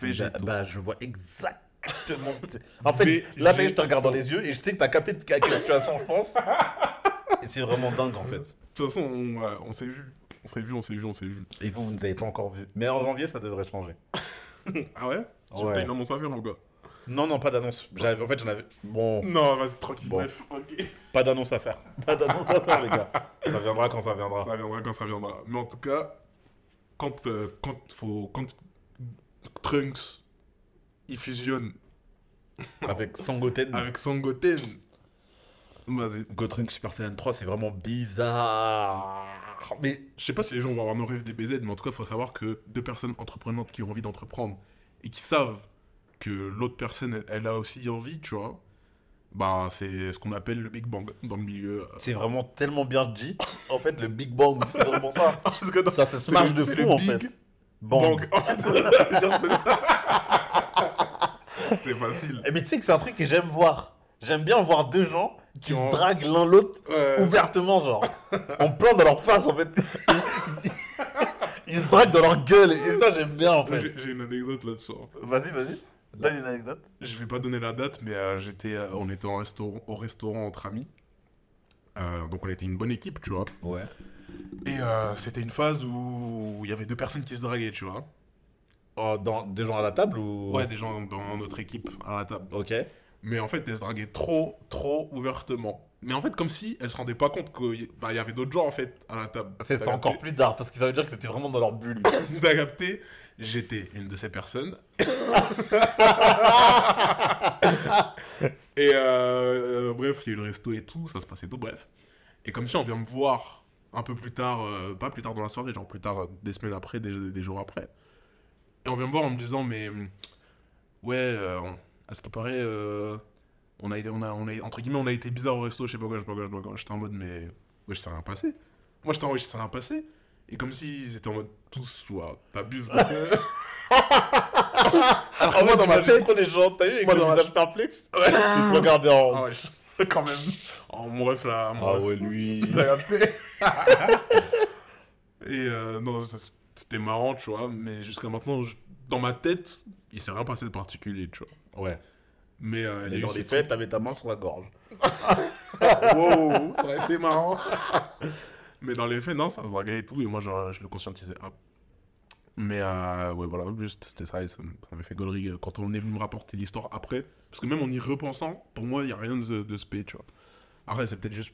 bah, je vois exactement. en fait, là, je te regarde dans les yeux et je sais que t'as capté de quelle situation je pense. Et c'est vraiment dingue en fait. De toute façon, on, on s'est vu. On s'est vu, on s'est vu, on s'est vu. Et vous, vous ne avez pas encore vu. Mais en janvier, ça devrait changer. Ah ouais? Tu Ouais. une annonce à faire, mon gars? Non, non, pas d'annonce. En fait, j'en avais. Bon, Non, vas-y, tranquille, Bon. bref. ok. pas d'annonce à faire. Pas d'annonce à faire, les gars. Ça viendra quand ça viendra. Ça viendra quand ça viendra. Mais en tout cas, quand, euh, quand, faut, quand Trunks, il fusionne Avec Sangoten. avec Sangoten, vas-y. Gotrunk Super Saiyan 3, c'est vraiment bizarre. Mais Je sais pas si les gens vont avoir nos rêves des BZ, mais en tout cas, il faut savoir que deux personnes entreprenantes qui ont envie d'entreprendre et qui savent que l'autre personne, elle, elle a aussi envie, tu vois, bah, c'est ce qu'on appelle le Big Bang dans le milieu. c'est vraiment tellement bien dit. En fait, le Big Bang, c'est vraiment ça. Parce que dans- Ça se smash de fou, le en Big fait. Bang. Bang. C'est facile. Eh, mais tu sais que c'est un truc que j'aime voir. J'aime bien voir deux gens qui se draguent l'un l'autre Ouais. ouvertement, genre. en plein dans leur face, en fait. Ils se draguent dans leur gueule. Et ça, j'aime bien, en fait. J'ai une anecdote là-dessus. Vas-y, vas-y. Donne une anecdote. Je vais pas donner la date, mais euh, j'étais, euh, on était en restaurant, au restaurant entre amis. Euh, donc on était une bonne équipe, tu vois. Ouais. Et c'était une phase où il y avait deux personnes qui se draguaient, tu vois. Oh, dans, des gens à la table ou? Ouais, des gens dans notre équipe à la table. Ok. Mais en fait, elles se draguaient trop, trop ouvertement. Mais en fait, comme si elles se rendaient pas compte qu'il bah, y avait d'autres gens en fait à la table. C'est encore plus tard parce que ça veut dire que c'était vraiment dans leur bulle. T'as capté J'étais une de ces personnes. et euh, euh, bref, il y a eu le resto et tout, ça se passait tout, bref. Et comme si on vient me voir un peu plus tard, euh, pas plus tard dans la soirée, genre plus tard, des semaines après, des, des jours après. Et on vient me voir en me disant, mais ouais, euh, on- à qui paraît, euh, on, a été, on, a, on a, entre guillemets, on a été bizarre au resto, je sais pas quoi, je sais pas quoi, je sais pas quoi. J'étais en mode, mais ouais, je sais rien passé. Moi, j'étais en mode, je sais rien passé. Et comme s'ils étaient en mode, tous, ouais, t'abuses. parce que- Alors moi, dans ma tête, trop les gens, t'as vu, avec Moi, le dans ma- visage perplexe Ils te regardaient en. Ah ouais, quand même. Oh, mon ref là, mon Ah ref. ouais, lui. T'as capté Et euh, non, ça, c'était marrant, tu vois, mais jusqu'à maintenant, je- dans ma tête, il s'est rien passé de particulier, tu vois. Ouais. Mais euh, dans les faits, t'avais ta main sur la gorge. Wow, ça aurait été marrant. Mais dans les faits, non, ça se draguait et tout, et moi, je, je le conscientisais. Mais euh, ouais, voilà, juste, c'était ça, et ça m'a fait gaulerie euh, quand on est venu me rapporter l'histoire après. Parce que même en y repensant, pour moi, il n'y a rien de, de spé, tu vois. Après, c'est peut-être juste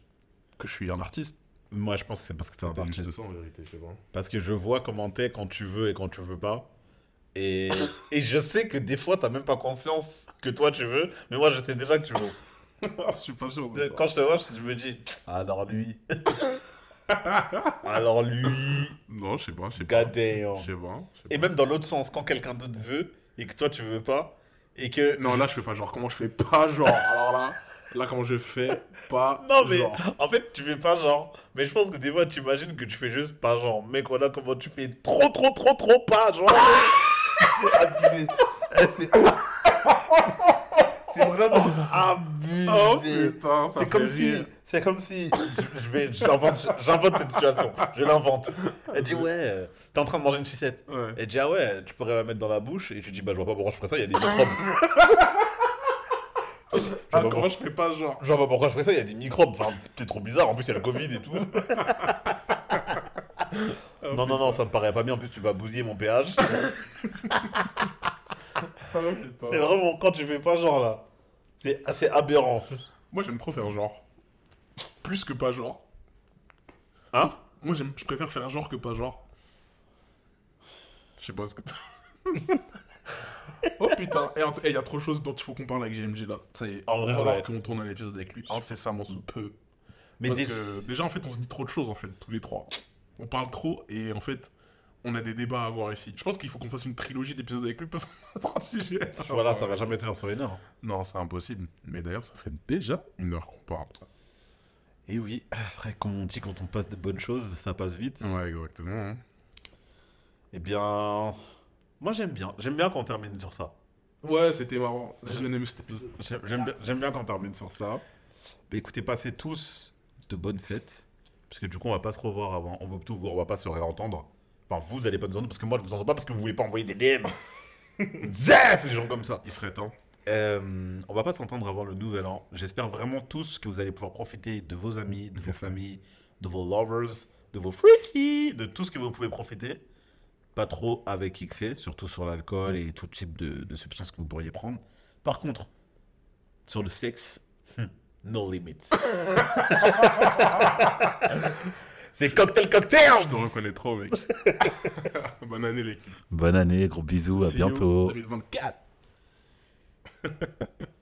que je suis un artiste. Moi, je pense que c'est parce que t'es un artiste. juste ça, en vérité, je sais pas. Parce que je vois comment t'es quand tu veux et quand tu veux pas. Et, et je sais que des fois, t'as même pas conscience que toi tu veux, mais moi je sais déjà que tu veux. je suis pas sûr de ça. Quand je te vois, je me dis, alors lui. alors lui. Non, je sais pas, je sais pas. Je sais pas. Et même dans l'autre sens, quand quelqu'un d'autre veut et que toi tu veux pas, et que. Non, là, je fais pas genre. Comment je fais pas genre Alors là, là, comment je fais pas Non, mais genre. en fait, tu fais pas genre. Mais je pense que des fois, tu imagines que tu fais juste pas genre. Mec, voilà comment tu fais trop, trop, trop, trop pas genre. C'est abusé. Eh, C'est c'est vraiment abusé. Oh putain, ça C'est comme si, c'est comme si, je, je vais, j'invente, j'invente cette situation, je l'invente. Elle dit ouais, euh, t'es en train de manger une sucette. Ouais. Elle dit ah ouais, tu pourrais la mettre dans la bouche et tu dis bah je vois pas pourquoi je ferais ça, il y a des microbes. Je vois Ah, pas comment je fais pas genre je vois pas pourquoi je ferais ça, il y a des microbes. Enfin, t'es trop bizarre. En plus, il y a le Covid et tout. Oh, non, non, non, ça me paraît pas bien. En plus, tu vas bousiller mon péage. Oh, putain. C'est vraiment quand tu fais pas genre là. C'est assez aberrant. Moi, j'aime trop faire genre. Plus que pas genre. Hein? Moi, j'aime, je préfère faire genre que pas genre. Je sais pas ce que t'as. oh putain, et il y a trop de choses dont il faut qu'on parle avec GMG là. Ça y est, En vrai, il va falloir ouais. qu'on tourne un épisode avec lui. Incessamment sous peu. Mais Parce que, déjà, en fait, on se dit trop de choses en fait, tous les trois. On parle trop et en fait, on a des débats à avoir ici. Je pense qu'il faut qu'on fasse une trilogie d'épisodes avec lui parce qu'on a trop de sujets. voilà, ça va jamais tenir sur une heure. Non, c'est impossible. Mais d'ailleurs, ça fait déjà une heure qu'on parle. Et oui, après, comme on dit, quand on passe de bonnes choses, ça passe vite. Ouais, exactement. hein. Eh bien, moi j'aime bien. J'aime bien qu'on termine sur ça. Ouais, c'était marrant. J'ai bien aimé cet épisode. J'aime bien, qu'on termine sur ça. Mais écoutez, passez tous de bonnes fêtes. Parce que du coup, on va pas se revoir avant. On va tout on va pas se réentendre. Enfin, vous allez pas nous entendre parce que moi je vous entends pas parce que vous voulez pas envoyer des DM. Zef, les gens comme ça. Il serait temps. Euh, on va pas s'entendre avant le nouvel an. J'espère vraiment tous que vous allez pouvoir profiter de vos amis, de vos familles, de vos lovers, de vos freaky, de tout ce que vous pouvez profiter. Pas trop avec excès, surtout sur l'alcool et tout type de, de substances que vous pourriez prendre. Par contre, sur le sexe, no limits. C'est cocktail cocktail Je te reconnais trop, mec. Bonne année, l'équipe. Bonne année, gros bisous, à See you bientôt. 2024.